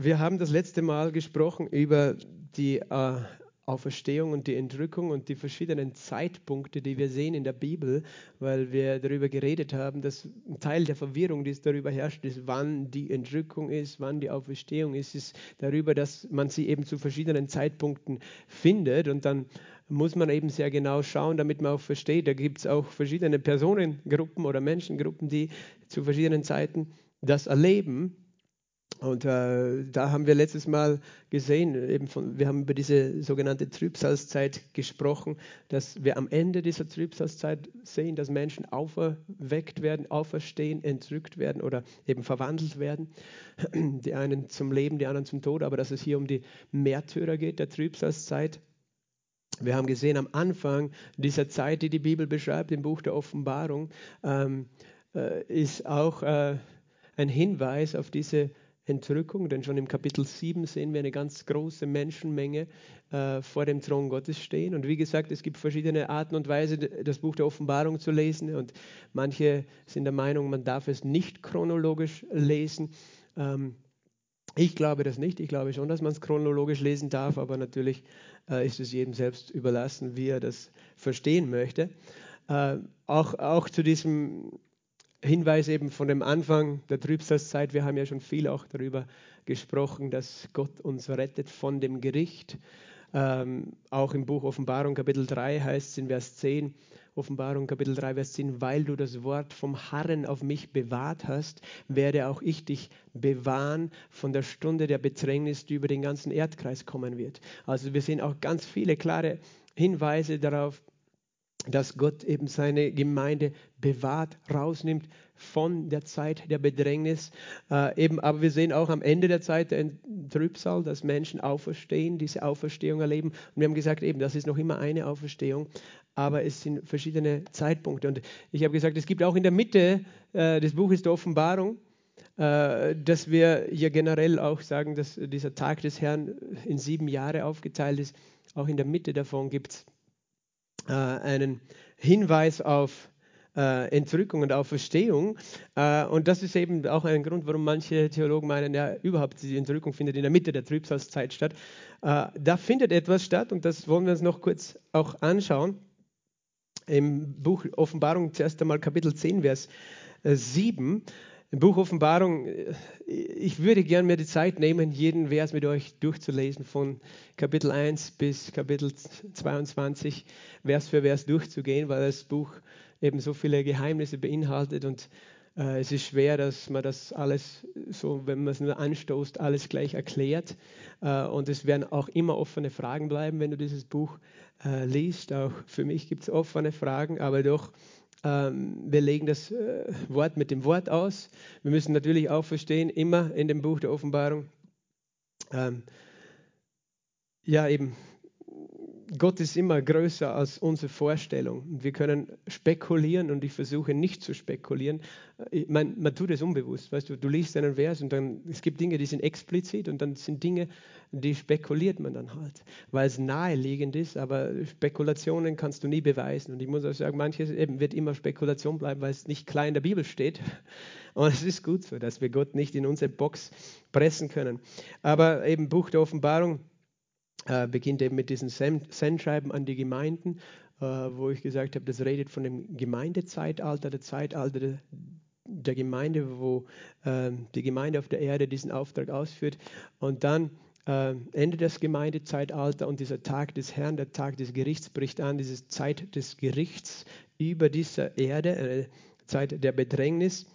Wir haben das letzte Mal gesprochen über die äh, Auferstehung und die Entrückung und die verschiedenen Zeitpunkte, die wir sehen in der Bibel, weil wir darüber geredet haben, dass ein Teil der Verwirrung, die es darüber herrscht, ist, wann die Entrückung ist, wann die Auferstehung ist, ist darüber, dass man sie eben zu verschiedenen Zeitpunkten findet und dann muss man eben sehr genau schauen, damit man auch versteht. Da gibt es auch verschiedene Personengruppen oder Menschengruppen, die zu verschiedenen Zeiten das erleben. Und äh, da haben wir letztes Mal gesehen, eben von, wir haben über diese sogenannte Trübsalzeit gesprochen, dass wir am Ende dieser Trübsalzeit sehen, dass Menschen auferweckt werden, auferstehen, entrückt werden oder eben verwandelt werden. Die einen zum Leben, die anderen zum Tod, aber dass es hier um die Märtyrer geht, der Trübsalzeit. Wir haben gesehen, am Anfang dieser Zeit, die die Bibel beschreibt, im Buch der Offenbarung, ähm, äh, ist auch äh, ein Hinweis auf diese Entrückung, denn schon im Kapitel 7 sehen wir eine ganz große Menschenmenge äh, vor dem Thron Gottes stehen. Und wie gesagt, es gibt verschiedene Arten und Weisen, das Buch der Offenbarung zu lesen. Und manche sind der Meinung, man darf es nicht chronologisch lesen. Ähm, ich glaube das nicht. Ich glaube schon, dass man es chronologisch lesen darf, aber natürlich äh, ist es jedem selbst überlassen, wie er das verstehen möchte. Äh, auch, auch zu diesem Hinweis eben von dem Anfang der Trübsalzeit. Wir haben ja schon viel auch darüber gesprochen, dass Gott uns rettet von dem Gericht. Ähm, auch im Buch Offenbarung Kapitel 3 heißt es in Vers 10, Offenbarung Kapitel 3, Vers 10, weil du das Wort vom Harren auf mich bewahrt hast, werde auch ich dich bewahren von der Stunde der Bedrängnis, die über den ganzen Erdkreis kommen wird. Also wir sehen auch ganz viele klare Hinweise darauf, dass Gott eben seine Gemeinde bewahrt, rausnimmt von der Zeit der Bedrängnis. Äh, eben, aber wir sehen auch am Ende der Zeit der Trübsal, dass Menschen auferstehen, diese Auferstehung erleben. Und wir haben gesagt, eben, das ist noch immer eine Auferstehung, aber es sind verschiedene Zeitpunkte. Und ich habe gesagt, es gibt auch in der Mitte äh, des Buches der Offenbarung, äh, dass wir hier generell auch sagen, dass dieser Tag des Herrn in sieben Jahre aufgeteilt ist. Auch in der Mitte davon gibt es äh, einen Hinweis auf äh, Entrückung und Auferstehung. Äh, und das ist eben auch ein Grund, warum manche Theologen meinen, ja, überhaupt die Entrückung findet in der Mitte der Trübsalzeit statt. Äh, da findet etwas statt und das wollen wir uns noch kurz auch anschauen. Im Buch Offenbarung zuerst einmal Kapitel 10, Vers 7. Im Buch Offenbarung, äh, ich würde gern mir die Zeit nehmen, jeden Vers mit euch durchzulesen, von Kapitel 1 bis Kapitel 22, Vers für Vers durchzugehen, weil das Buch eben so viele Geheimnisse beinhaltet und äh, es ist schwer, dass man das alles so, wenn man es nur anstoßt, alles gleich erklärt. Äh, und es werden auch immer offene Fragen bleiben, wenn du dieses Buch äh, liest. Auch für mich gibt es offene Fragen, aber doch wir legen das äh, Wort mit dem Wort aus. Wir müssen natürlich auch verstehen, immer in dem Buch der Offenbarung, ähm, ja eben, Gott ist immer größer als unsere Vorstellung. Wir können spekulieren und ich versuche nicht zu spekulieren. Man, man tut es unbewusst. Weißt du, du liest einen Vers und dann es gibt Dinge, die sind explizit und dann sind Dinge, die spekuliert man dann halt, weil es naheliegend ist. Aber Spekulationen kannst du nie beweisen. Und ich muss auch sagen, manches eben wird immer Spekulation bleiben, weil es nicht klar in der Bibel steht. Und es ist gut so, dass wir Gott nicht in unsere Box pressen können. Aber eben Buch der Offenbarung äh, beginnt eben mit diesen Sendschreiben an die Gemeinden, äh, wo ich gesagt habe, das redet von dem Gemeindezeitalter, der Zeitalter der, der Gemeinde, wo äh, die Gemeinde auf der Erde diesen Auftrag ausführt. Und dann äh, endet das Gemeindezeitalter und dieser Tag des Herrn, der Tag des Gerichts bricht an, diese Zeit des Gerichts über dieser Erde, eine Zeit der Bedrängnis.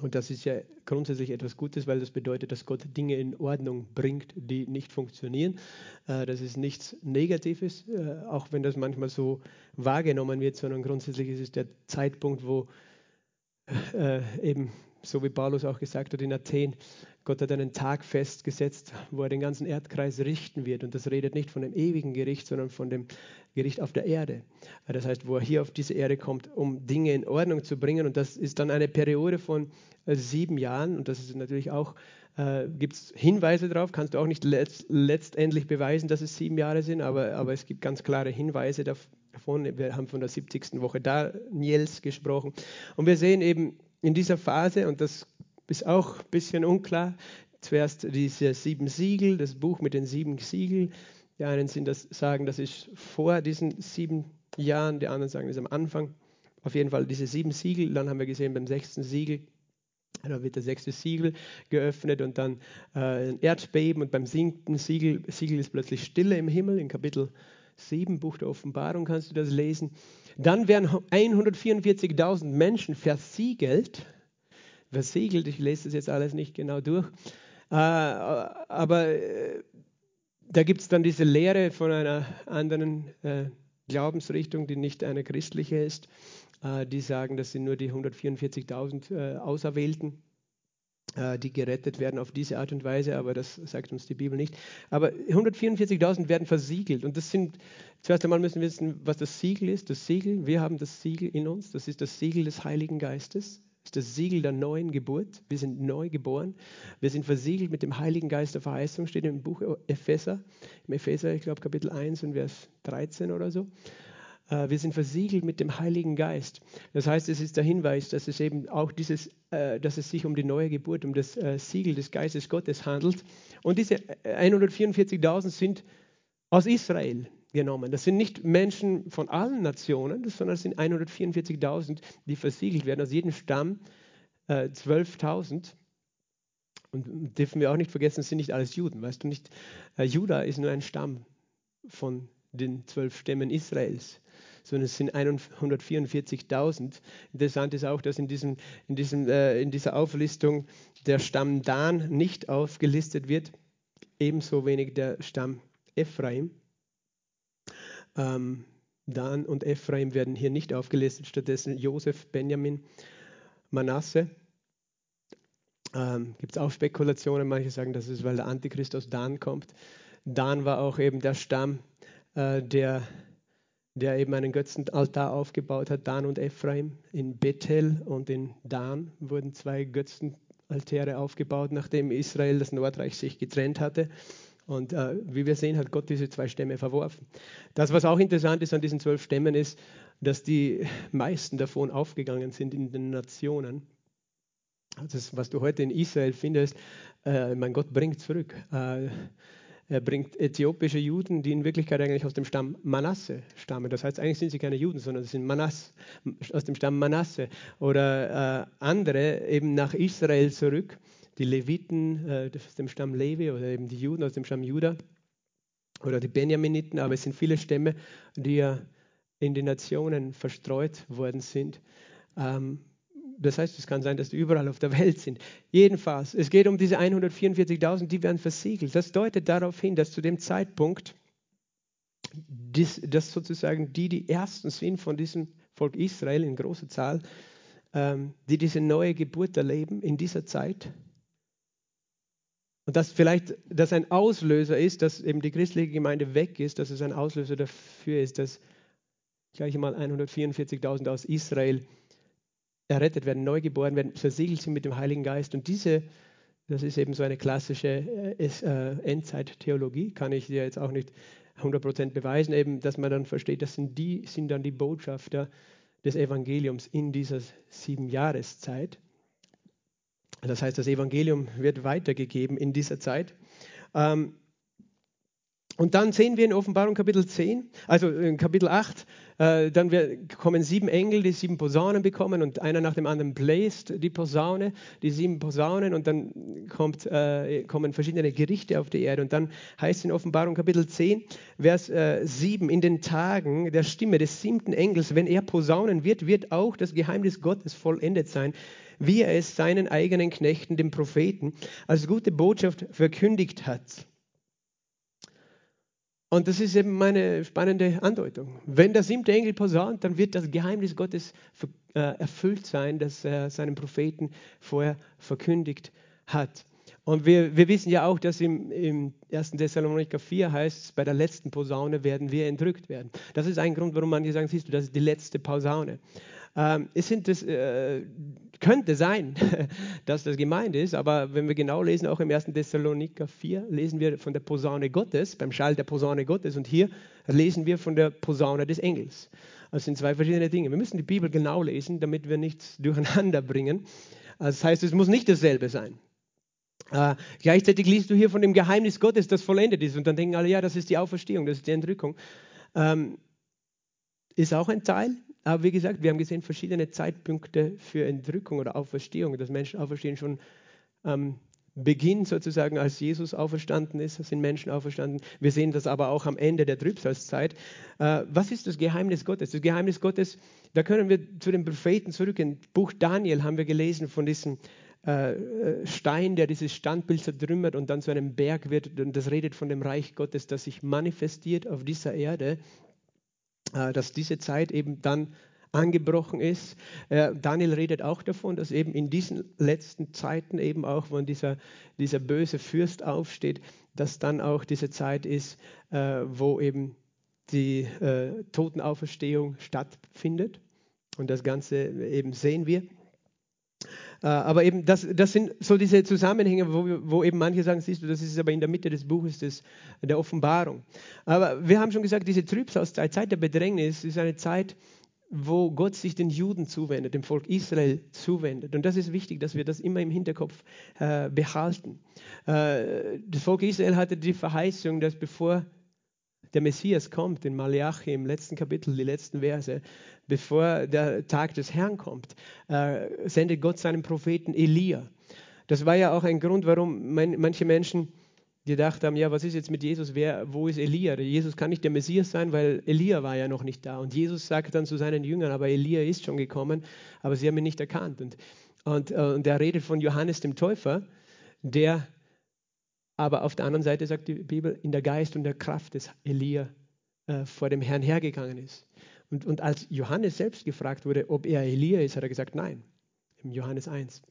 Und das ist ja grundsätzlich etwas Gutes, weil das bedeutet, dass Gott Dinge in Ordnung bringt, die nicht funktionieren. Äh, das ist nichts Negatives, äh, auch wenn das manchmal so wahrgenommen wird, sondern grundsätzlich ist es der Zeitpunkt, wo äh, eben, so wie Paulus auch gesagt hat in Athen, Gott hat einen Tag festgesetzt, wo er den ganzen Erdkreis richten wird. Und das redet nicht von dem ewigen Gericht, sondern von dem Gericht auf der Erde. Das heißt, wo er hier auf diese Erde kommt, um Dinge in Ordnung zu bringen. Und das ist dann eine Periode von äh, sieben Jahren. Und das ist natürlich auch, äh, gibt es Hinweise darauf, kannst du auch nicht letzt, letztendlich beweisen, dass es sieben Jahre sind, aber, aber es gibt ganz klare Hinweise davon. Wir haben von der 70. Woche Daniels gesprochen. Und wir sehen eben in dieser Phase, und das ist auch ein bisschen unklar, zuerst diese sieben Siegel, das Buch mit den sieben Siegeln. Die einen sind das, sagen, das ist vor diesen sieben Jahren, die anderen sagen, das ist am Anfang. Auf jeden Fall diese sieben Siegel. Dann haben wir gesehen, beim sechsten Siegel da wird das sechste Siegel geöffnet und dann äh, ein Erdbeben und beim siebten Siegel, Siegel ist plötzlich Stille im Himmel. In Kapitel 7, Buch der Offenbarung kannst du das lesen. Dann werden 144.000 Menschen versiegelt. Versiegelt, ich lese das jetzt alles nicht genau durch. Äh, aber äh, da gibt es dann diese Lehre von einer anderen äh, Glaubensrichtung, die nicht eine christliche ist. Die sagen, das sind nur die 144.000 äh, Auserwählten, äh, die gerettet werden auf diese Art und Weise, aber das sagt uns die Bibel nicht. Aber 144.000 werden versiegelt und das sind, zuerst einmal müssen wir wissen, was das Siegel ist. Das Siegel, wir haben das Siegel in uns, das ist das Siegel des Heiligen Geistes. Ist das Siegel der neuen Geburt. Wir sind neu geboren. Wir sind versiegelt mit dem Heiligen Geist der Verheißung, steht im Buch Epheser, im Epheser, ich glaube Kapitel 1 und Vers 13 oder so. Äh, wir sind versiegelt mit dem Heiligen Geist. Das heißt, es ist der Hinweis, dass es eben auch dieses, äh, dass es sich um die neue Geburt, um das äh, Siegel des Geistes Gottes handelt. Und diese 144.000 sind aus Israel genommen. Das sind nicht Menschen von allen Nationen, sondern es sind 144.000, die versiegelt werden. Aus jedem Stamm 12.000. Und dürfen wir auch nicht vergessen, es sind nicht alles Juden. Weißt du nicht, Juda ist nur ein Stamm von den zwölf Stämmen Israels sondern es sind 144.000. Interessant ist auch, dass in, diesem, in, diesem, äh, in dieser Auflistung der Stamm Dan nicht aufgelistet wird, ebenso wenig der Stamm Ephraim. Ähm, Dan und Ephraim werden hier nicht aufgelistet, stattdessen Josef, Benjamin, Manasse. Ähm, Gibt es auch Spekulationen, manche sagen, das ist, weil der Antichrist aus Dan kommt. Dan war auch eben der Stamm, äh, der der eben einen Götzenaltar aufgebaut hat, Dan und Ephraim. In Bethel und in Dan wurden zwei Götzenaltäre aufgebaut, nachdem Israel, das Nordreich, sich getrennt hatte. Und äh, wie wir sehen, hat Gott diese zwei Stämme verworfen. Das, was auch interessant ist an diesen zwölf Stämmen, ist, dass die meisten davon aufgegangen sind in den Nationen. Das, was du heute in Israel findest, äh, mein Gott bringt zurück. Äh, er bringt äthiopische Juden, die in Wirklichkeit eigentlich aus dem Stamm Manasse stammen. Das heißt, eigentlich sind sie keine Juden, sondern sie sind Manas, aus dem Stamm Manasse. Oder äh, andere eben nach Israel zurück, die Leviten äh, aus dem Stamm Levi oder eben die Juden aus dem Stamm Juda oder die Benjaminiten. Aber es sind viele Stämme, die ja in die Nationen verstreut worden sind. Ähm, das heißt, es kann sein, dass die überall auf der Welt sind. Jedenfalls, es geht um diese 144.000, die werden versiegelt. Das deutet darauf hin, dass zu dem Zeitpunkt, dass sozusagen die die Ersten sind von diesem Volk Israel in großer Zahl, ähm, die diese neue Geburt erleben in dieser Zeit. Und dass vielleicht das ein Auslöser ist, dass eben die christliche Gemeinde weg ist, dass es ein Auslöser dafür ist, dass gleich einmal 144.000 aus Israel errettet werden, neu geboren werden, versiegelt sind mit dem Heiligen Geist. Und diese, das ist eben so eine klassische äh, äh Endzeit-Theologie, kann ich dir jetzt auch nicht 100% beweisen, eben, dass man dann versteht, das sind, die, sind dann die Botschafter des Evangeliums in dieser sieben Jahreszeit. Das heißt, das Evangelium wird weitergegeben in dieser Zeit. Ähm, und dann sehen wir in Offenbarung Kapitel 10, also in Kapitel 8, äh, dann kommen sieben Engel, die sieben Posaunen bekommen und einer nach dem anderen bläst die Posaune, die sieben Posaunen und dann kommt, äh, kommen verschiedene Gerichte auf die Erde. Und dann heißt es in Offenbarung Kapitel 10, Vers äh, 7, in den Tagen der Stimme des siebten Engels, wenn er posaunen wird, wird auch das Geheimnis Gottes vollendet sein, wie er es seinen eigenen Knechten, den Propheten, als gute Botschaft verkündigt hat. Und das ist eben meine spannende Andeutung. Wenn der siebte Engel posaunt, dann wird das Geheimnis Gottes äh, erfüllt sein, das er seinen Propheten vorher verkündigt hat. Und wir, wir wissen ja auch, dass im, im 1. Thessaloniker 4 heißt es, bei der letzten Posaune werden wir entrückt werden. Das ist ein Grund, warum manche sagen, siehst du, das ist die letzte Posaune. Ähm, es sind das, äh, könnte sein, dass das gemeint ist, aber wenn wir genau lesen, auch im 1. Thessaloniker 4, lesen wir von der Posaune Gottes, beim Schall der Posaune Gottes und hier lesen wir von der Posaune des Engels. Das sind zwei verschiedene Dinge. Wir müssen die Bibel genau lesen, damit wir nichts durcheinander bringen. Also das heißt, es muss nicht dasselbe sein. Äh, gleichzeitig liest du hier von dem Geheimnis Gottes, das vollendet ist. Und dann denken alle, ja, das ist die Auferstehung, das ist die Entrückung. Ähm, ist auch ein Teil. Aber wie gesagt, wir haben gesehen verschiedene Zeitpunkte für Entrückung oder Auferstehung. Das Menschen auferstehen schon am Beginn sozusagen, als Jesus auferstanden ist, sind Menschen auferstanden. Wir sehen das aber auch am Ende der Trübsalzeit. Äh, was ist das Geheimnis Gottes? Das Geheimnis Gottes, da können wir zu den Propheten zurück. Im Buch Daniel haben wir gelesen von diesem äh, äh, Stein, der dieses Standbild zertrümmert und dann zu einem Berg wird. Und das redet von dem Reich Gottes, das sich manifestiert auf dieser Erde, dass diese Zeit eben dann angebrochen ist. Daniel redet auch davon, dass eben in diesen letzten Zeiten eben auch, wenn dieser, dieser böse Fürst aufsteht, dass dann auch diese Zeit ist, wo eben die Totenauferstehung stattfindet. Und das Ganze eben sehen wir. Äh, aber eben, das, das sind so diese Zusammenhänge, wo, wo, eben manche sagen, siehst du, das ist aber in der Mitte des Buches des, der Offenbarung. Aber wir haben schon gesagt, diese Trübsalzeit, Zeit der Bedrängnis, ist eine Zeit, wo Gott sich den Juden zuwendet, dem Volk Israel zuwendet. Und das ist wichtig, dass wir das immer im Hinterkopf äh, behalten. Äh, das Volk Israel hatte die Verheißung, dass bevor der Messias kommt, in Malachi im letzten Kapitel, die letzten Verse, bevor der Tag des Herrn kommt, äh, sendet Gott seinen Propheten Elia. Das war ja auch ein Grund, warum man, manche Menschen gedacht haben, ja, was ist jetzt mit Jesus? Wer, wo ist Elia? Jesus kann nicht der Messias sein, weil Elia war ja noch nicht da. Und Jesus sagt dann zu seinen Jüngern, aber Elia ist schon gekommen, aber sie haben ihn nicht erkannt. Und, und, äh, und er redet von Johannes dem Täufer, der aber auf der anderen Seite sagt die Bibel, in der Geist und der Kraft des Elia äh, vor dem Herrn hergegangen ist. Und, und als Johannes selbst gefragt wurde, ob er Elia ist, hat er gesagt, nein. Im Johannes 1.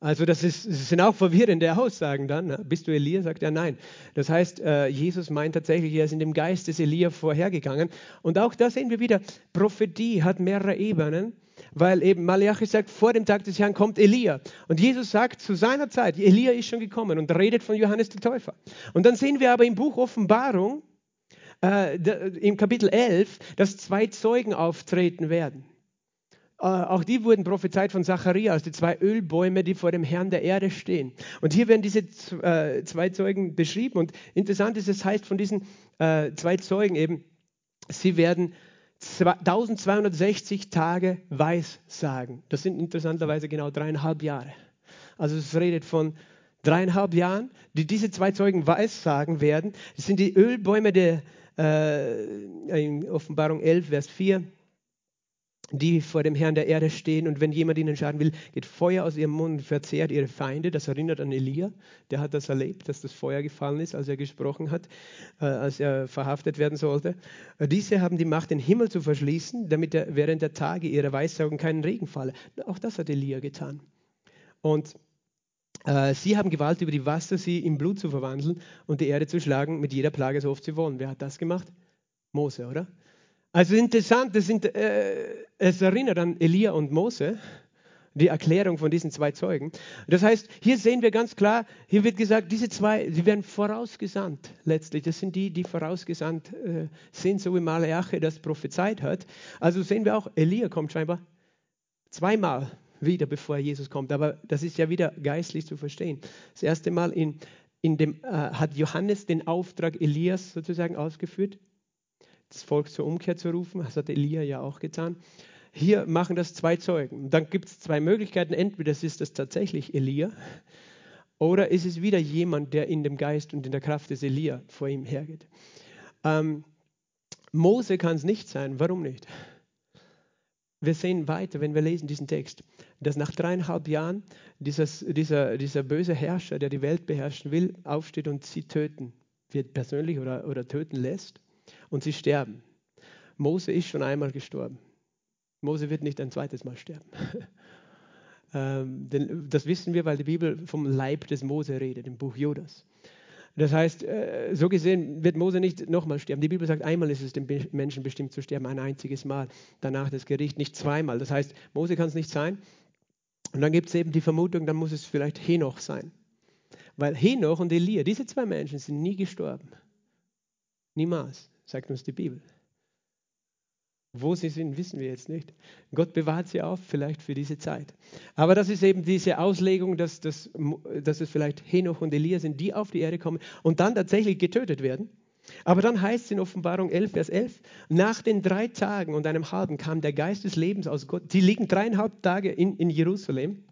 Also das, ist, das sind auch verwirrende Aussagen dann. Ne? Bist du Elia? Sagt er nein. Das heißt, äh, Jesus meint tatsächlich, er ist in dem Geist des Elia vorhergegangen. Und auch da sehen wir wieder, Prophetie hat mehrere Ebenen, weil eben Malachi sagt, vor dem Tag des Herrn kommt Elia. Und Jesus sagt zu seiner Zeit, Elia ist schon gekommen und redet von Johannes der Täufer. Und dann sehen wir aber im Buch Offenbarung, äh, im Kapitel 11, dass zwei Zeugen auftreten werden. Äh, auch die wurden prophezeit von Zacharias, die zwei Ölbäume, die vor dem Herrn der Erde stehen. Und hier werden diese äh, zwei Zeugen beschrieben. Und interessant ist, es heißt von diesen äh, zwei Zeugen eben, sie werden 1260 Tage Weissagen. Das sind interessanterweise genau dreieinhalb Jahre. Also es redet von dreieinhalb Jahren, die diese zwei Zeugen Weissagen werden. Das sind die Ölbäume der äh, in Offenbarung 11, Vers 4 die vor dem Herrn der Erde stehen und wenn jemand ihnen schaden will, geht Feuer aus ihrem Mund und verzehrt ihre Feinde. Das erinnert an Elia, der hat das erlebt, dass das Feuer gefallen ist, als er gesprochen hat, äh, als er verhaftet werden sollte. Äh, diese haben die Macht, den Himmel zu verschließen, damit er während der Tage ihrer Weissagung keinen Regen falle. Auch das hat Elia getan. Und äh, sie haben Gewalt über die Wasser, sie in Blut zu verwandeln und die Erde zu schlagen mit jeder Plage, so oft sie wollen. Wer hat das gemacht? Mose, oder? Also interessant, das sind, äh, es erinnert an Elia und Mose, die Erklärung von diesen zwei Zeugen. Das heißt, hier sehen wir ganz klar, hier wird gesagt, diese zwei, sie werden vorausgesandt letztlich. Das sind die, die vorausgesandt äh, sind, so wie Malachi das prophezeit hat. Also sehen wir auch, Elia kommt scheinbar zweimal wieder, bevor Jesus kommt. Aber das ist ja wieder geistlich zu verstehen. Das erste Mal in, in dem, äh, hat Johannes den Auftrag Elias sozusagen ausgeführt das Volk zur Umkehr zu rufen. Das hat Elia ja auch getan. Hier machen das zwei Zeugen. Dann gibt es zwei Möglichkeiten. Entweder ist das tatsächlich Elia oder ist es wieder jemand, der in dem Geist und in der Kraft des Elia vor ihm hergeht. Ähm, Mose kann es nicht sein. Warum nicht? Wir sehen weiter, wenn wir lesen diesen Text, dass nach dreieinhalb Jahren dieses, dieser, dieser böse Herrscher, der die Welt beherrschen will, aufsteht und sie töten wird, persönlich oder, oder töten lässt und sie sterben. Mose ist schon einmal gestorben. Mose wird nicht ein zweites Mal sterben. ähm, denn das wissen wir, weil die Bibel vom Leib des Mose redet, im Buch Judas. Das heißt, äh, so gesehen wird Mose nicht nochmal sterben. Die Bibel sagt, einmal ist es dem Menschen bestimmt zu sterben, ein einziges Mal. Danach das Gericht, nicht zweimal. Das heißt, Mose kann es nicht sein. Und dann gibt es eben die Vermutung, dann muss es vielleicht Henoch sein. Weil Henoch und Elia, diese zwei Menschen sind nie gestorben. Niemals sagt uns die Bibel. Wo sie sind, wissen wir jetzt nicht. Gott bewahrt sie auf, vielleicht für diese Zeit. Aber das ist eben diese Auslegung, dass, dass, dass es vielleicht Henoch und Elia sind, die auf die Erde kommen und dann tatsächlich getötet werden. Aber dann heißt es in Offenbarung 11, Vers 11, nach den drei Tagen und einem halben kam der Geist des Lebens aus Gott. Sie liegen dreieinhalb Tage in, in Jerusalem,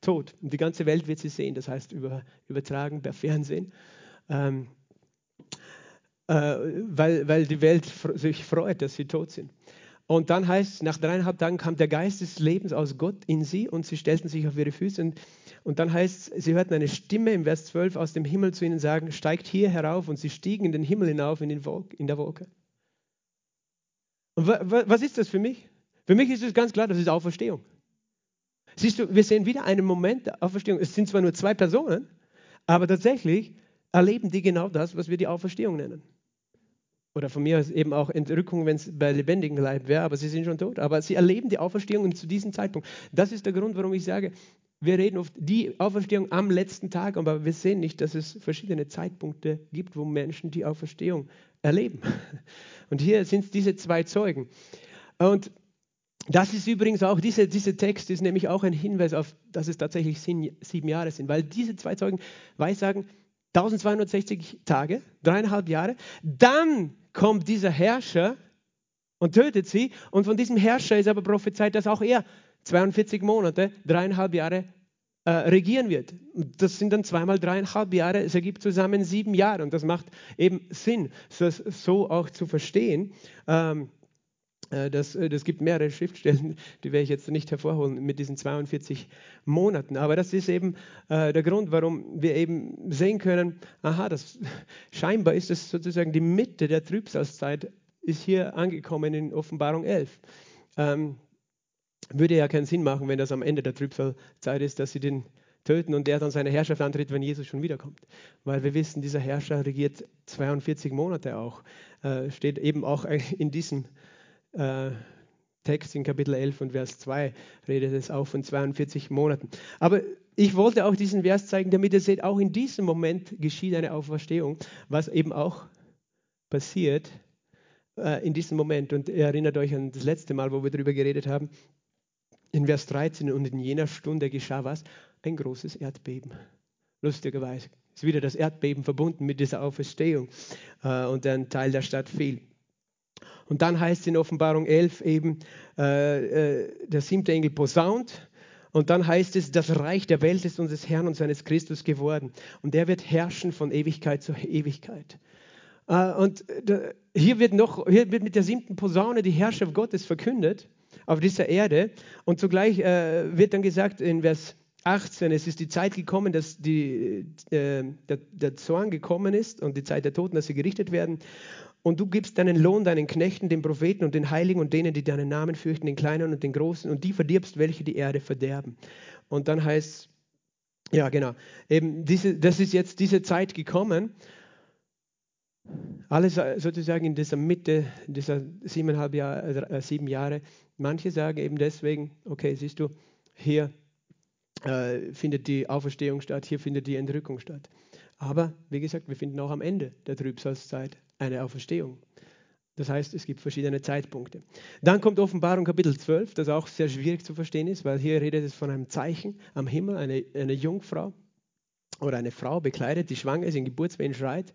tot. Und die ganze Welt wird sie sehen, das heißt über, übertragen per Fernsehen. Ähm, äh, weil, weil die Welt sich freut, dass sie tot sind. Und dann heißt es, nach dreieinhalb Tagen kam der Geist des Lebens aus Gott in sie und sie stellten sich auf ihre Füße. Und, und dann heißt es, sie hörten eine Stimme im Vers 12 aus dem Himmel zu ihnen sagen, steigt hier herauf. Und sie stiegen in den Himmel hinauf in, den Wolk, in der Wolke. Und was ist das für mich? Für mich ist es ganz klar, das ist Auferstehung. Siehst du, wir sehen wieder einen Moment der Auferstehung. Es sind zwar nur zwei Personen, aber tatsächlich erleben die genau das, was wir die Auferstehung nennen. Oder von mir aus eben auch Entrückung, wenn es bei lebendigen Leib wäre, aber sie sind schon tot. Aber sie erleben die Auferstehung zu diesem Zeitpunkt. Das ist der Grund, warum ich sage, wir reden oft die Auferstehung am letzten Tag, aber wir sehen nicht, dass es verschiedene Zeitpunkte gibt, wo Menschen die Auferstehung erleben. Und hier sind es diese zwei Zeugen. Und das ist übrigens auch, diese, dieser Text ist nämlich auch ein Hinweis auf, dass es tatsächlich sieben Jahre sind, weil diese zwei Zeugen weissagen, 1260 Tage, dreieinhalb Jahre, dann kommt dieser Herrscher und tötet sie. Und von diesem Herrscher ist aber prophezeit, dass auch er 42 Monate, dreieinhalb Jahre äh, regieren wird. Das sind dann zweimal dreieinhalb Jahre, es ergibt zusammen sieben Jahre. Und das macht eben Sinn, das so auch zu verstehen. Ähm, äh, das, äh, das gibt mehrere Schriftstellen, die werde ich jetzt nicht hervorholen mit diesen 42 Monaten. Aber das ist eben äh, der Grund, warum wir eben sehen können, aha, das, scheinbar ist das sozusagen die Mitte der Trübsalzeit, ist hier angekommen in Offenbarung 11. Ähm, würde ja keinen Sinn machen, wenn das am Ende der Trübsalzeit ist, dass sie den töten und der dann seine Herrschaft antritt, wenn Jesus schon wiederkommt. Weil wir wissen, dieser Herrscher regiert 42 Monate auch. Äh, steht eben auch in diesem äh, Text in Kapitel 11 und Vers 2 redet es auch von 42 Monaten. Aber ich wollte auch diesen Vers zeigen, damit ihr seht, auch in diesem Moment geschieht eine Auferstehung, was eben auch passiert äh, in diesem Moment. Und ihr erinnert euch an das letzte Mal, wo wir darüber geredet haben. In Vers 13 und in jener Stunde geschah was? Ein großes Erdbeben. Lustigerweise ist wieder das Erdbeben verbunden mit dieser Auferstehung äh, und ein Teil der Stadt fiel. Und dann heißt es in Offenbarung 11 eben, äh, äh, der siebte Engel posaunt. Und dann heißt es, das Reich der Welt ist unseres Herrn und seines Christus geworden. Und er wird herrschen von Ewigkeit zu Ewigkeit. Äh, und äh, hier wird, noch, hier wird mit der siebten Posaune die Herrschaft Gottes verkündet auf dieser Erde. Und zugleich äh, wird dann gesagt in Vers 18, es ist die Zeit gekommen, dass die, äh, der, der Zorn gekommen ist und die Zeit der Toten, dass sie gerichtet werden. Und du gibst deinen Lohn deinen Knechten, den Propheten und den Heiligen und denen, die deinen Namen fürchten, den Kleinen und den Großen, und die verdirbst, welche die Erde verderben. Und dann heißt ja genau, eben diese, das ist jetzt diese Zeit gekommen. Alles sozusagen in dieser Mitte, dieser siebeneinhalb Jahre, äh, sieben Jahre. Manche sagen eben deswegen, okay, siehst du, hier äh, findet die Auferstehung statt, hier findet die Entrückung statt. Aber wie gesagt, wir finden auch am Ende der Trübsalzeit eine Auferstehung. Das heißt, es gibt verschiedene Zeitpunkte. Dann kommt Offenbarung Kapitel 12, das auch sehr schwierig zu verstehen ist, weil hier redet es von einem Zeichen am Himmel, eine, eine Jungfrau oder eine Frau bekleidet, die schwanger ist, in Geburtswehen schreit.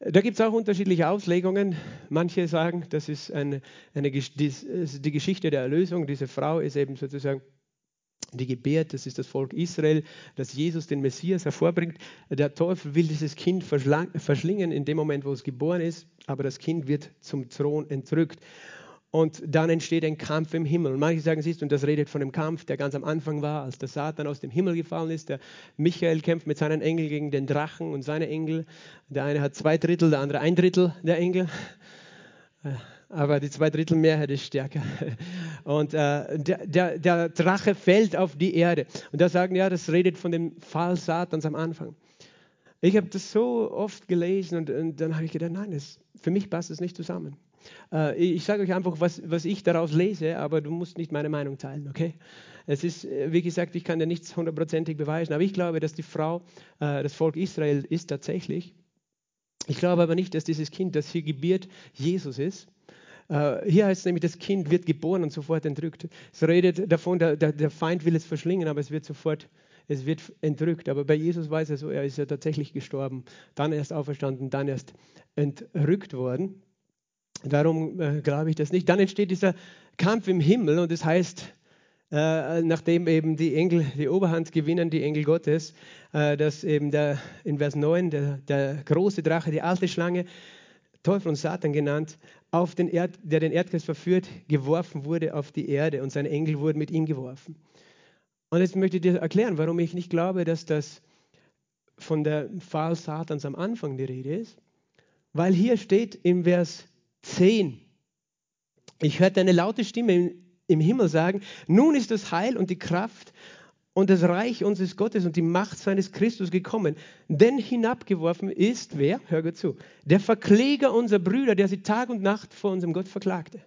Da gibt es auch unterschiedliche Auslegungen. Manche sagen, das ist eine, eine, die, die Geschichte der Erlösung. Diese Frau ist eben sozusagen die gebärt, das ist das Volk Israel, das Jesus, den Messias, hervorbringt. Der Teufel will dieses Kind verschlingen in dem Moment, wo es geboren ist, aber das Kind wird zum Thron entrückt. Und dann entsteht ein Kampf im Himmel. Und manche sagen, siehst du, und das redet von dem Kampf, der ganz am Anfang war, als der Satan aus dem Himmel gefallen ist. Der Michael kämpft mit seinen Engeln gegen den Drachen und seine Engel. Der eine hat zwei Drittel, der andere ein Drittel der Engel aber die Zweidrittelmehrheit ist stärker. Und äh, der, der, der, Drache fällt auf die Erde. Und da sagen, ja, das redet von dem Fall Satans am Anfang. Ich habe das so oft gelesen und, und dann habe ich gedacht, nein, das, für mich passt das nicht zusammen. Äh, ich sage euch einfach, was, was ich daraus lese, aber du musst nicht meine Meinung teilen, okay? Es ist, äh, wie gesagt, ich kann dir nichts hundertprozentig beweisen, aber ich glaube, dass die Frau äh, das Volk Israel ist tatsächlich. Ich glaube aber nicht, dass dieses Kind, das hier gebiert, Jesus ist hier heißt es nämlich, das Kind wird geboren und sofort entrückt. Es redet davon, der, Feind will es verschlingen, aber es wird sofort es wird entrückt. Aber bei Jesus weiß er so, er ist ja tatsächlich gestorben, dann erst auferstanden, dann erst entrückt worden. Darum äh, glaube ich das nicht. Dann entsteht dieser Kampf im Himmel und das heißt, äh, nachdem eben die Engel die Oberhand gewinnen, die Engel Gottes, äh, dass eben der, in Vers 9 der, der große Drache, die alte Schlange, Teufel und Satan genannt, auf den Erd, der den Erdkreis verführt, geworfen wurde auf die Erde und seine Engel wurden mit ihm geworfen. Und jetzt möchte ich dir erklären, warum ich nicht glaube, dass das von der Fall Satans am Anfang die Rede ist. Weil hier steht im Vers 10, ich hörte eine laute Stimme im Himmel sagen, nun ist das Heil und die Kraft und das Reich unseres Gottes und die Macht seines Christus gekommen. Denn hinabgeworfen ist, wer? Hör gut zu, der Verkläger unserer Brüder, der sie Tag und Nacht vor unserem Gott verklagte.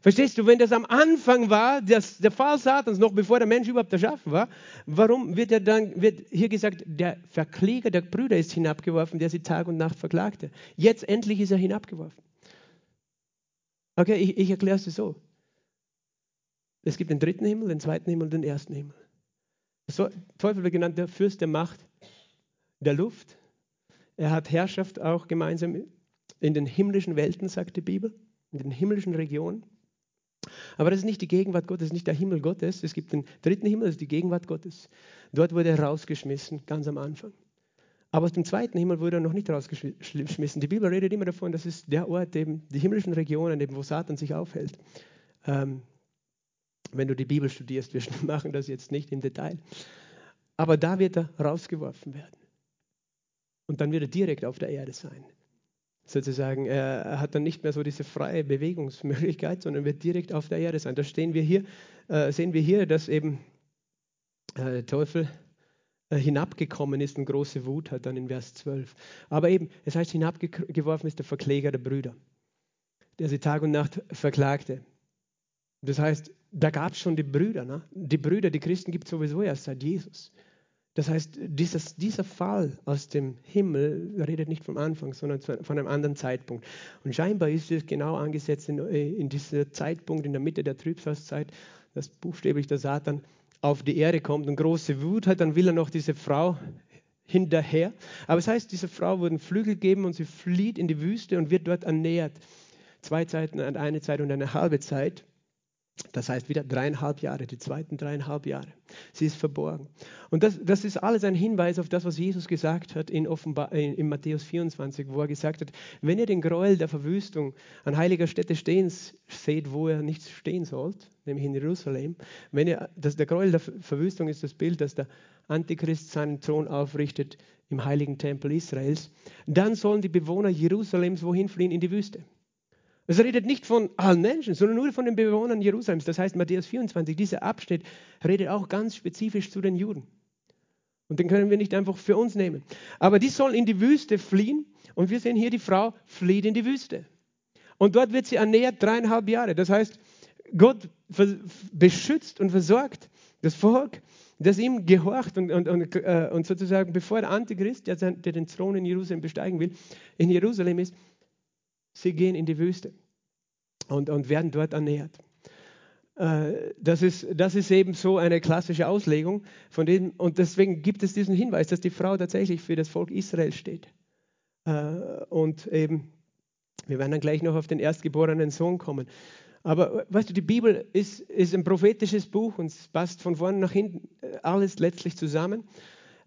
Verstehst du, wenn das am Anfang war, das, der Fall Satans, noch bevor der Mensch überhaupt erschaffen war, warum wird, er dann, wird hier gesagt, der Verkläger der Brüder ist hinabgeworfen, der sie Tag und Nacht verklagte. Jetzt endlich ist er hinabgeworfen. Okay, ich, ich erkläre es dir so. Es gibt den dritten Himmel, den zweiten Himmel und den ersten Himmel. Der Teufel wird genannt der Fürst der Macht der Luft. Er hat Herrschaft auch gemeinsam in den himmlischen Welten, sagt die Bibel, in den himmlischen Regionen. Aber das ist nicht die Gegenwart Gottes, das ist nicht der Himmel Gottes. Es gibt den dritten Himmel, das ist die Gegenwart Gottes. Dort wurde er rausgeschmissen, ganz am Anfang. Aber aus dem zweiten Himmel wurde er noch nicht rausgeschmissen. Die Bibel redet immer davon, das ist der Ort, eben die himmlischen Regionen, eben, wo Satan sich aufhält. Ähm, wenn du die Bibel studierst, wir machen das jetzt nicht im Detail. Aber da wird er rausgeworfen werden. Und dann wird er direkt auf der Erde sein sozusagen. Er hat dann nicht mehr so diese freie Bewegungsmöglichkeit, sondern wird direkt auf der Erde sein. Da stehen wir hier, äh, sehen wir hier, dass eben äh, Teufel äh, hinabgekommen ist und große Wut hat, dann in Vers 12. Aber eben, es heißt, hinabgeworfen ist der Verkläger der Brüder, der sie Tag und Nacht verklagte. Das heißt, da gab es schon die Brüder. Ne? Die Brüder, die Christen gibt es sowieso erst seit Jesus. Das heißt, dieses, dieser Fall aus dem Himmel redet nicht vom Anfang, sondern von einem anderen Zeitpunkt. Und scheinbar ist es genau angesetzt in, äh, in dieser Zeitpunkt, in der Mitte der Trübsalzeit, dass buchstäblich der Satan auf die Erde kommt und große Wut hat, dann will er noch diese Frau hinterher. Aber es heißt, dieser Frau wurden Flügel gegeben und sie flieht in die Wüste und wird dort ernährt. Zwei Zeiten, eine Zeit und eine halbe Zeit. Das heißt wieder dreieinhalb Jahre, die zweiten dreieinhalb Jahre. Sie ist verborgen. Und das, das ist alles ein Hinweis auf das, was Jesus gesagt hat in, Offenbar, in, in Matthäus 24, wo er gesagt hat, wenn ihr den Gräuel der Verwüstung an heiliger Stätte stehen seht, wo er nicht stehen sollt, nämlich in Jerusalem, wenn ihr, das, der Gräuel der Verwüstung ist das Bild, dass der Antichrist seinen Thron aufrichtet im heiligen Tempel Israels, dann sollen die Bewohner Jerusalems wohin fliehen? In die Wüste. Es redet nicht von allen Menschen, sondern nur von den Bewohnern Jerusalems. Das heißt, Matthäus 24, dieser Abschnitt redet auch ganz spezifisch zu den Juden. Und den können wir nicht einfach für uns nehmen. Aber die sollen in die Wüste fliehen. Und wir sehen hier, die Frau flieht in die Wüste. Und dort wird sie ernährt dreieinhalb Jahre. Das heißt, Gott beschützt und versorgt das Volk, das ihm gehorcht und, und, und, äh, und sozusagen, bevor der Antichrist, der, der den Thron in Jerusalem besteigen will, in Jerusalem ist, Sie gehen in die Wüste und, und werden dort ernährt. Äh, das ist, das ist eben so eine klassische Auslegung von dem, und deswegen gibt es diesen Hinweis, dass die Frau tatsächlich für das Volk Israel steht. Äh, und eben, wir werden dann gleich noch auf den erstgeborenen Sohn kommen. Aber weißt du, die Bibel ist, ist ein prophetisches Buch und es passt von vorne nach hinten alles letztlich zusammen.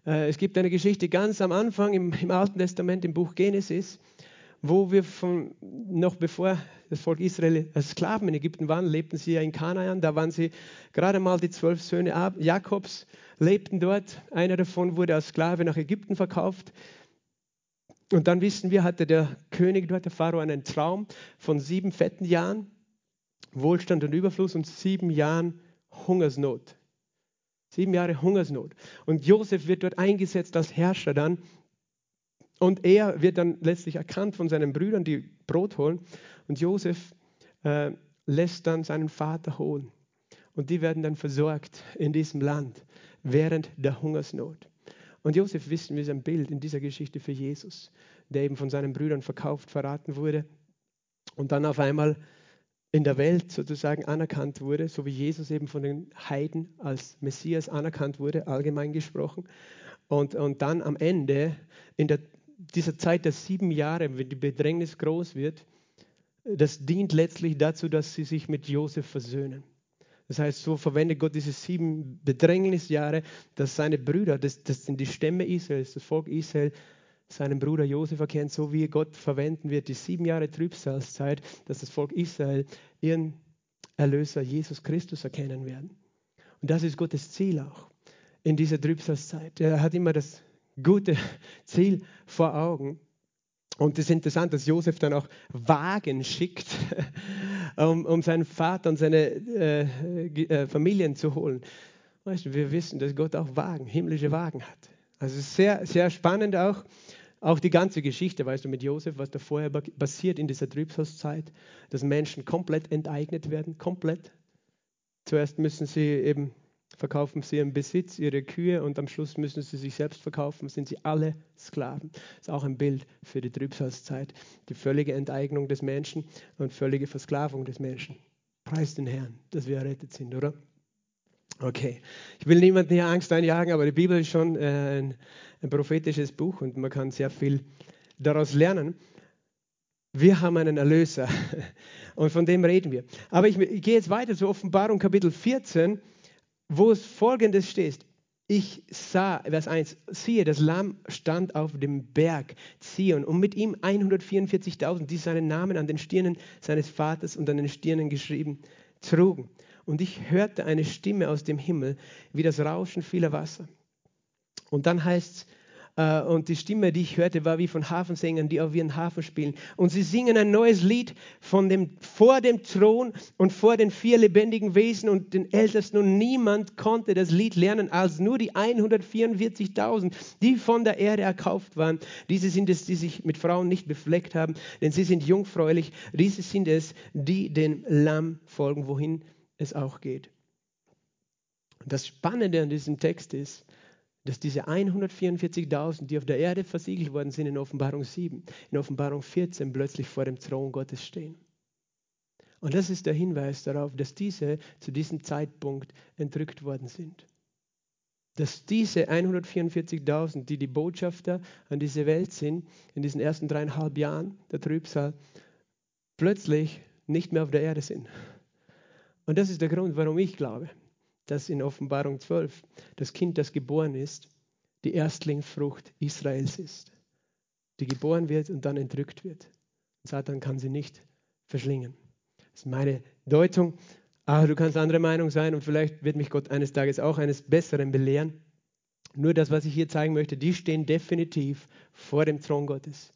Äh, es gibt eine Geschichte ganz am Anfang im, im Alten Testament, im Buch Genesis, wo wir von, noch bevor das Volk Israel als Sklaven in Ägypten waren, lebten sie ja in Kanaan. Da waren sie gerade mal die zwölf Söhne Jakobs, lebten dort. Einer davon wurde als Sklave nach Ägypten verkauft. Und dann wissen wir, hatte der König dort, der Pharao, einen Traum von sieben fetten Jahren, Wohlstand und Überfluss und sieben Jahren Hungersnot. Sieben Jahre Hungersnot. Und Josef wird dort eingesetzt als Herrscher dann und er wird dann letztlich erkannt von seinen Brüdern, die Brot holen. Und Josef äh, lässt dann seinen Vater holen. Und die werden dann versorgt in diesem Land während der Hungersnot. Und Josef wissen wir ist ein Bild in dieser Geschichte für Jesus, der eben von seinen Brüdern verkauft, verraten wurde und dann auf einmal in der Welt sozusagen anerkannt wurde, so wie Jesus eben von den Heiden als Messias anerkannt wurde, allgemein gesprochen. Und, und dann am Ende, in der, dieser Zeit der sieben Jahre, wenn die Bedrängnis groß wird, das dient letztlich dazu, dass sie sich mit Josef versöhnen. Das heißt, so verwendet Gott diese sieben Bedrängnisjahre, dass seine Brüder, das, das sind die Stämme Israels, das Volk Israel, seinen Bruder Josef erkennt, so wie Gott verwenden wird, die sieben Jahre Trübsalzeit, dass das Volk Israel ihren Erlöser Jesus Christus erkennen werden. Und das ist Gottes Ziel auch in dieser Trübsalzeit. Er hat immer das gute Ziel vor Augen. Und es ist interessant, dass Josef dann auch Wagen schickt, um, um seinen Vater und seine äh, äh, Familien zu holen. Weißt du, wir wissen, dass Gott auch Wagen, himmlische Wagen hat. Also sehr, sehr spannend auch. Auch die ganze Geschichte, weißt du, mit Josef, was da vorher passiert in dieser Trübsalzeit, dass Menschen komplett enteignet werden, komplett. Zuerst müssen sie eben verkaufen sie ihren Besitz, ihre Kühe und am Schluss müssen sie sich selbst verkaufen, sind sie alle Sklaven. Das ist auch ein Bild für die Trübsalzeit, die völlige Enteignung des Menschen und völlige Versklavung des Menschen. Preis den Herrn, dass wir errettet sind, oder? Okay, ich will niemandem hier Angst einjagen, aber die Bibel ist schon äh, ein, ein prophetisches Buch und man kann sehr viel daraus lernen. Wir haben einen Erlöser und von dem reden wir. Aber ich, ich gehe jetzt weiter zur Offenbarung Kapitel 14 wo es folgendes steht. Ich sah, Vers 1, siehe, das Lamm stand auf dem Berg Zion und mit ihm 144.000, die seinen Namen an den Stirnen seines Vaters und an den Stirnen geschrieben trugen. Und ich hörte eine Stimme aus dem Himmel, wie das Rauschen vieler Wasser. Und dann heißt es, und die Stimme, die ich hörte, war wie von Hafensängern, die auf ihren Hafen spielen. Und sie singen ein neues Lied von dem, vor dem Thron und vor den vier lebendigen Wesen und den Ältesten. Und niemand konnte das Lied lernen, als nur die 144.000, die von der Erde erkauft waren. Diese sind es, die sich mit Frauen nicht befleckt haben, denn sie sind jungfräulich. Diese sind es, die dem Lamm folgen, wohin es auch geht. Das Spannende an diesem Text ist, dass diese 144.000, die auf der Erde versiegelt worden sind in Offenbarung 7, in Offenbarung 14 plötzlich vor dem Thron Gottes stehen. Und das ist der Hinweis darauf, dass diese zu diesem Zeitpunkt entrückt worden sind. Dass diese 144.000, die die Botschafter an diese Welt sind, in diesen ersten dreieinhalb Jahren der Trübsal, plötzlich nicht mehr auf der Erde sind. Und das ist der Grund, warum ich glaube, dass in Offenbarung 12 das Kind, das geboren ist, die Erstlingsfrucht Israels ist, die geboren wird und dann entrückt wird. Satan kann sie nicht verschlingen. Das ist meine Deutung. Aber du kannst andere Meinung sein und vielleicht wird mich Gott eines Tages auch eines Besseren belehren. Nur das, was ich hier zeigen möchte, die stehen definitiv vor dem Thron Gottes.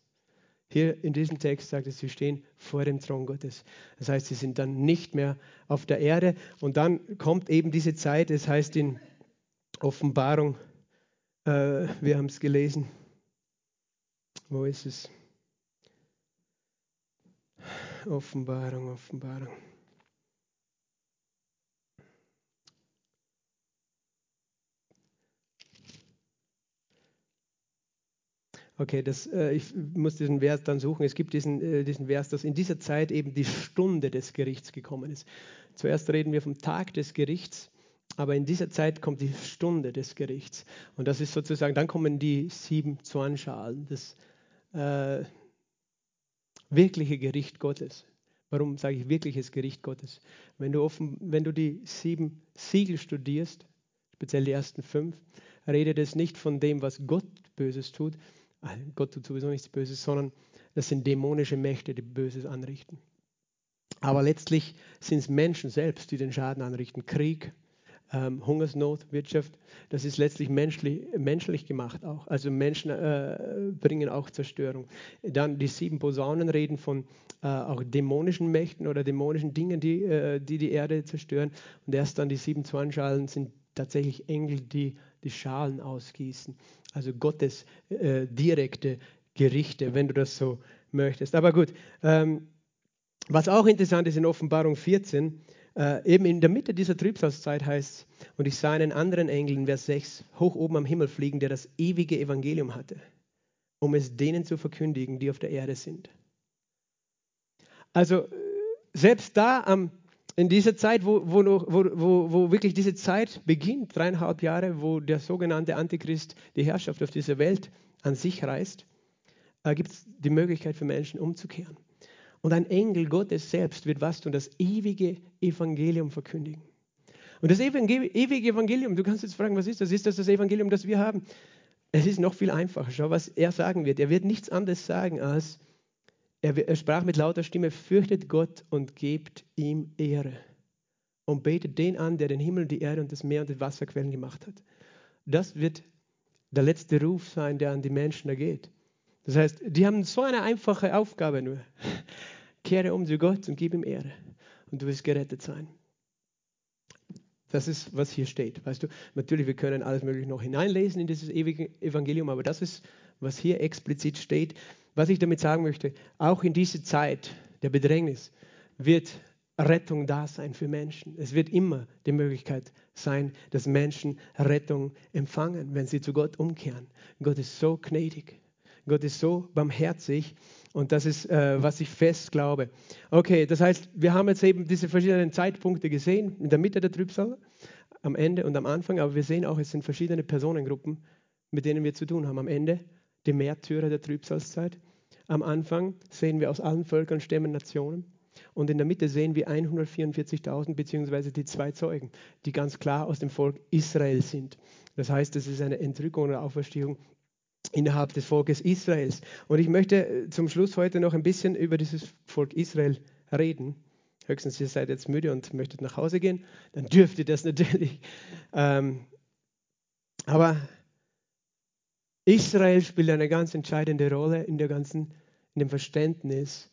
Hier in diesem Text sagt es, sie stehen vor dem Thron Gottes. Das heißt, sie sind dann nicht mehr auf der Erde. Und dann kommt eben diese Zeit, es das heißt in Offenbarung, äh, wir haben es gelesen. Wo ist es? Offenbarung, Offenbarung. Okay, das, äh, ich muss diesen Vers dann suchen. Es gibt diesen, äh, diesen Vers, dass in dieser Zeit eben die Stunde des Gerichts gekommen ist. Zuerst reden wir vom Tag des Gerichts, aber in dieser Zeit kommt die Stunde des Gerichts. Und das ist sozusagen, dann kommen die sieben Zornschalen, das äh, wirkliche Gericht Gottes. Warum sage ich wirkliches Gericht Gottes? Wenn du, offen, wenn du die sieben Siegel studierst, speziell die ersten fünf, redet es nicht von dem, was Gott Böses tut, Gott tut sowieso nichts Böses, sondern das sind dämonische Mächte, die Böses anrichten. Aber letztlich sind es Menschen selbst, die den Schaden anrichten. Krieg, ähm, Hungersnot, Wirtschaft, das ist letztlich menschlich, menschlich gemacht auch. Also Menschen äh, bringen auch Zerstörung. Dann die sieben Posaunen reden von äh, auch dämonischen Mächten oder dämonischen Dingen, die, äh, die die Erde zerstören. Und erst dann die sieben Zornschalen sind tatsächlich Engel, die die Schalen ausgießen also Gottes äh, direkte Gerichte, wenn du das so möchtest. Aber gut, ähm, was auch interessant ist in Offenbarung 14, äh, eben in der Mitte dieser Trübsalzeit heißt es, und ich sah einen anderen Engel in Vers 6 hoch oben am Himmel fliegen, der das ewige Evangelium hatte, um es denen zu verkündigen, die auf der Erde sind. Also selbst da am in dieser Zeit, wo, wo, wo, wo, wirklich diese Zeit beginnt, dreieinhalb Jahre, wo der sogenannte Antichrist die Herrschaft auf dieser Welt an sich reißt, äh, gibt es die Möglichkeit für Menschen umzukehren. Und ein Engel Gottes selbst wird was tun, das ewige Evangelium verkündigen. Und das ewige Evangelium, du kannst jetzt fragen, was ist das? Ist das das Evangelium, das wir haben? Es ist noch viel einfacher. Schau, was er sagen wird. Er wird nichts anderes sagen als, er, er sprach mit lauter Stimme, fürchtet Gott und gebt ihm Ehre. Und betet den an, der den Himmel, die Erde und das Meer und die Wasserquellen gemacht hat. Das wird der letzte Ruf sein, der an die Menschen da geht. Das heißt, die haben so eine einfache Aufgabe nur. Kehre um zu Gott und gib ihm Ehre. Und du wirst gerettet sein. Das ist, was hier steht. Weißt du, natürlich, wir können alles Mögliche noch hineinlesen in dieses ewige Evangelium, aber das ist, was hier explizit steht. Was ich damit sagen möchte, auch in dieser Zeit der Bedrängnis wird Rettung da sein für Menschen. Es wird immer die Möglichkeit sein, dass Menschen Rettung empfangen, wenn sie zu Gott umkehren. Gott ist so gnädig. Gott ist so barmherzig und das ist, äh, was ich fest glaube. Okay, das heißt, wir haben jetzt eben diese verschiedenen Zeitpunkte gesehen, in der Mitte der Trübsal, am Ende und am Anfang, aber wir sehen auch, es sind verschiedene Personengruppen, mit denen wir zu tun haben. Am Ende die Märtyrer der Trübsalzeit. Am Anfang sehen wir aus allen Völkern, Stämmen, Nationen. Und in der Mitte sehen wir 144.000 beziehungsweise die zwei Zeugen, die ganz klar aus dem Volk Israel sind. Das heißt, es ist eine Entrückung oder Auferstehung innerhalb des Volkes Israels. Und ich möchte äh, zum Schluss heute noch ein bisschen über dieses Volk Israel reden. Höchstens ihr seid jetzt müde und möchtet nach Hause gehen, dann dürft ihr das natürlich. Ähm, aber Israel spielt eine ganz entscheidende Rolle in, der ganzen, in dem Verständnis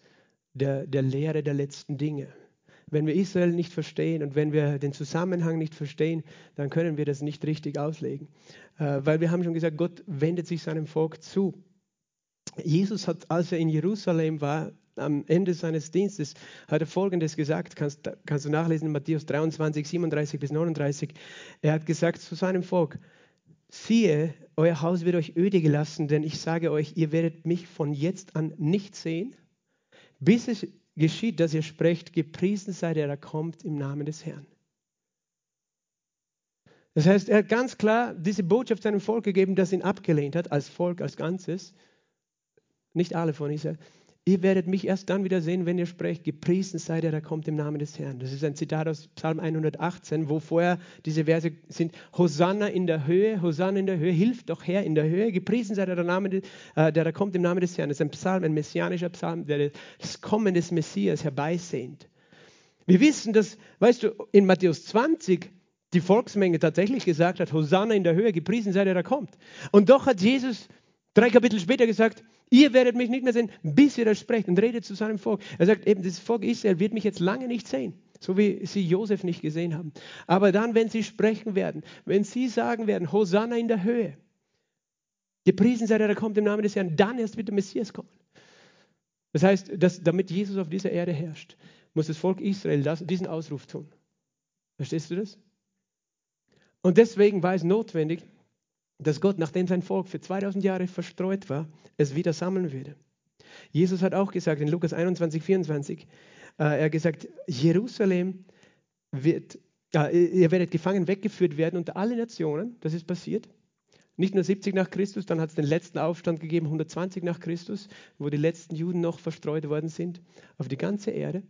der, der Lehre der letzten Dinge. Wenn wir Israel nicht verstehen und wenn wir den Zusammenhang nicht verstehen, dann können wir das nicht richtig auslegen. Äh, weil wir haben schon gesagt, Gott wendet sich seinem Volk zu. Jesus hat, als er in Jerusalem war, am Ende seines Dienstes, hat er Folgendes gesagt, kannst, kannst du nachlesen in Matthäus 23, 37 bis 39. Er hat gesagt zu seinem Volk, siehe, euer Haus wird euch öde gelassen, denn ich sage euch, ihr werdet mich von jetzt an nicht sehen, bis es geschieht, dass ihr sprecht, gepriesen sei der, der kommt im Namen des Herrn. Das heißt, er hat ganz klar diese Botschaft seinem Volk gegeben, das ihn abgelehnt hat, als Volk, als Ganzes. Nicht alle von Israel. Ihr werdet mich erst dann wieder sehen, wenn ihr sprecht, gepriesen sei der, der kommt im Namen des Herrn. Das ist ein Zitat aus Psalm 118, wo vorher diese Verse sind, Hosanna in der Höhe, Hosanna in der Höhe, hilft doch Herr in der Höhe, gepriesen sei der, der, Name, äh, der, der kommt im Namen des Herrn. Das ist ein Psalm, ein messianischer Psalm, der das Kommen des Messias herbeisehnt. Wir wissen, dass, weißt du, in Matthäus 20 die Volksmenge tatsächlich gesagt hat, Hosanna in der Höhe, gepriesen sei der, der kommt. Und doch hat Jesus drei Kapitel später gesagt, Ihr werdet mich nicht mehr sehen, bis ihr das sprecht und redet zu seinem Volk. Er sagt eben, das Volk Israel wird mich jetzt lange nicht sehen, so wie sie Josef nicht gesehen haben. Aber dann, wenn sie sprechen werden, wenn sie sagen werden, Hosanna in der Höhe, gepriesen sei der, der kommt im Namen des Herrn, dann erst wird der Messias kommen. Das heißt, dass, damit Jesus auf dieser Erde herrscht, muss das Volk Israel das, diesen Ausruf tun. Verstehst du das? Und deswegen war es notwendig, dass Gott, nachdem sein Volk für 2000 Jahre verstreut war, es wieder sammeln würde. Jesus hat auch gesagt in Lukas 21, 24, äh, er hat gesagt, Jerusalem wird, äh, ihr werdet gefangen weggeführt werden unter alle Nationen, das ist passiert. Nicht nur 70 nach Christus, dann hat es den letzten Aufstand gegeben, 120 nach Christus, wo die letzten Juden noch verstreut worden sind auf die ganze Erde.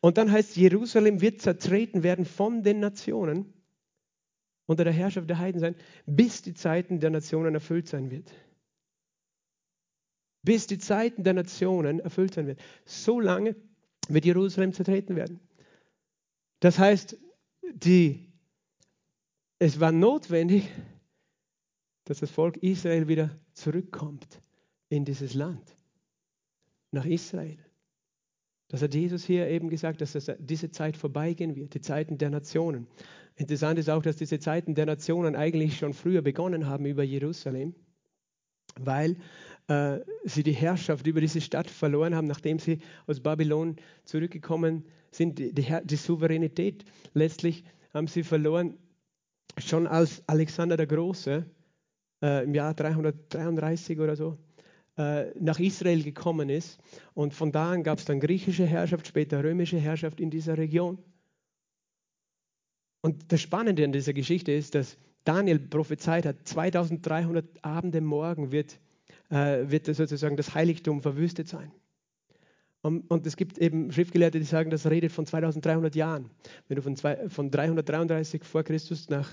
Und dann heißt Jerusalem wird zertreten werden von den Nationen unter der Herrschaft der Heiden sein, bis die Zeiten der Nationen erfüllt sein wird. Bis die Zeiten der Nationen erfüllt sein wird. So lange wird Jerusalem zertreten werden. Das heißt, die, es war notwendig, dass das Volk Israel wieder zurückkommt in dieses Land, nach Israel. Das hat Jesus hier eben gesagt, dass diese Zeit vorbeigehen wird, die Zeiten der Nationen. Interessant ist auch, dass diese Zeiten der Nationen eigentlich schon früher begonnen haben über Jerusalem, weil äh, sie die Herrschaft über diese Stadt verloren haben, nachdem sie aus Babylon zurückgekommen sind. Die, die, die Souveränität letztlich haben sie verloren, schon als Alexander der Große äh, im Jahr 333 oder so äh, nach Israel gekommen ist. Und von da an gab es dann griechische Herrschaft, später römische Herrschaft in dieser Region. Und das Spannende an dieser Geschichte ist, dass Daniel prophezeit hat, 2300 Abende morgen wird, äh, wird sozusagen das Heiligtum verwüstet sein. Und, und, es gibt eben Schriftgelehrte, die sagen, das redet von 2300 Jahren. Wenn du von, zwei, von 333 vor Christus nach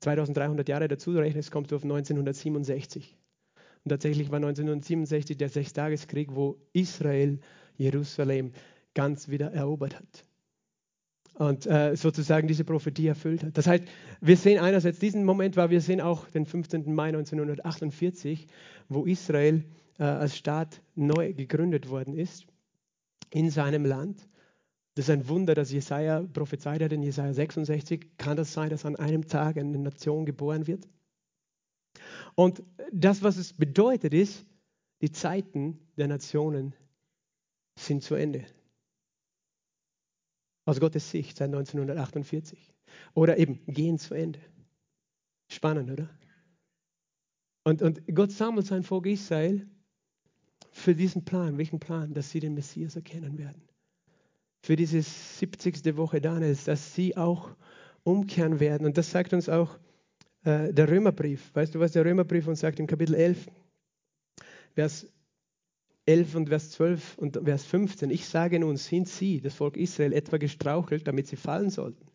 2300 Jahre dazu rechnest, kommst du auf 1967. Und tatsächlich war 1967 der Sechstageskrieg, wo Israel Jerusalem ganz wieder erobert hat und äh, sozusagen diese Prophetie erfüllt hat. Das heißt, wir sehen einerseits diesen Moment, weil wir sehen auch den 15. Mai 1948, wo Israel äh, als Staat neu gegründet worden ist in seinem Land. Das ist ein Wunder, dass Jesaja prophezeit hat in Jesaja 66. Kann das sein, dass an einem Tag eine Nation geboren wird? Und das, was es bedeutet, ist, die Zeiten der Nationen sind zu Ende aus Gottes Sicht seit 1948. Oder eben gehen zu Ende. Spannend, oder? Und, und Gott sammelt sein Volk Israel für diesen Plan. Welchen Plan? Dass sie den Messias erkennen werden. Für diese 70. Woche Daniels, dass sie auch umkehren werden. Und das sagt uns auch äh, der Römerbrief. Weißt du, was der Römerbrief uns sagt im Kapitel 11, Vers 11 und Vers 12 und Vers 15. Ich sage nun, sind sie, das Volk Israel, etwa gestrauchelt, damit sie fallen sollten?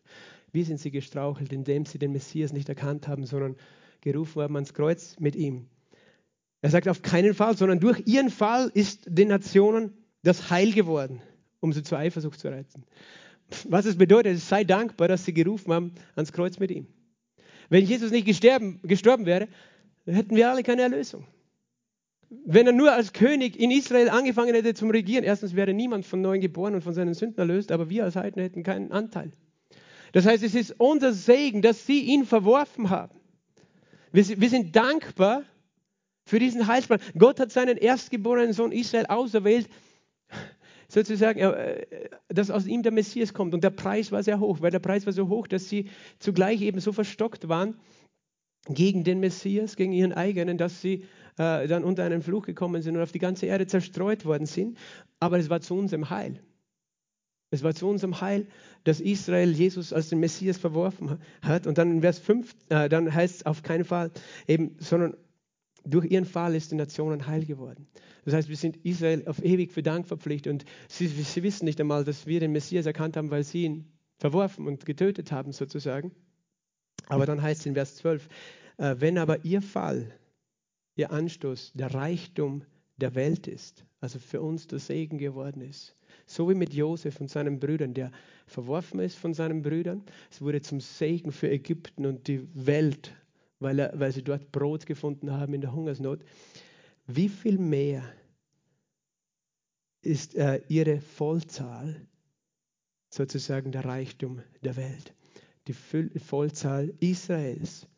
Wie sind sie gestrauchelt, indem sie den Messias nicht erkannt haben, sondern gerufen haben ans Kreuz mit ihm? Er sagt auf keinen Fall, sondern durch ihren Fall ist den Nationen das Heil geworden, um sie zur Eifersucht zu reizen. Was es bedeutet, sei dankbar, dass sie gerufen haben ans Kreuz mit ihm. Wenn Jesus nicht gestorben, gestorben wäre, hätten wir alle keine Erlösung. Wenn er nur als König in Israel angefangen hätte zum Regieren, erstens wäre niemand von neuem geboren und von seinen Sünden erlöst, aber wir als Heiden hätten keinen Anteil. Das heißt, es ist unser Segen, dass sie ihn verworfen haben. Wir, wir sind dankbar für diesen Heilsplan. Gott hat seinen erstgeborenen Sohn Israel auserwählt, sozusagen, äh, dass aus ihm der Messias kommt. Und der Preis war sehr hoch, weil der Preis war so hoch, dass sie zugleich eben so verstockt waren gegen den Messias, gegen ihren eigenen, dass sie äh, dann unter einen Fluch gekommen sind und auf die ganze Erde zerstreut worden sind. Aber es war zu unserem Heil. Es war zu unserem Heil, dass Israel Jesus als den Messias verworfen hat. Und dann in Vers 5, äh, dann heißt es auf keinen Fall eben, sondern durch ihren Fall ist die Nation heil geworden. Das heißt, wir sind Israel auf ewig für Dank verpflichtet. Und sie, sie wissen nicht einmal, dass wir den Messias erkannt haben, weil sie ihn verworfen und getötet haben, sozusagen. Aber dann heißt es in Vers 12, äh, wenn aber ihr Fall ihr Anstoß der Reichtum der Welt ist, also für uns der Segen geworden ist. So wie mit Josef und seinen Brüdern, der verworfen ist von seinen Brüdern. Es wurde zum Segen für Ägypten und die Welt, weil, er, weil sie dort Brot gefunden haben in der Hungersnot. Wie viel mehr ist äh, ihre Vollzahl sozusagen der Reichtum der Welt? Die Vollzahl Israels.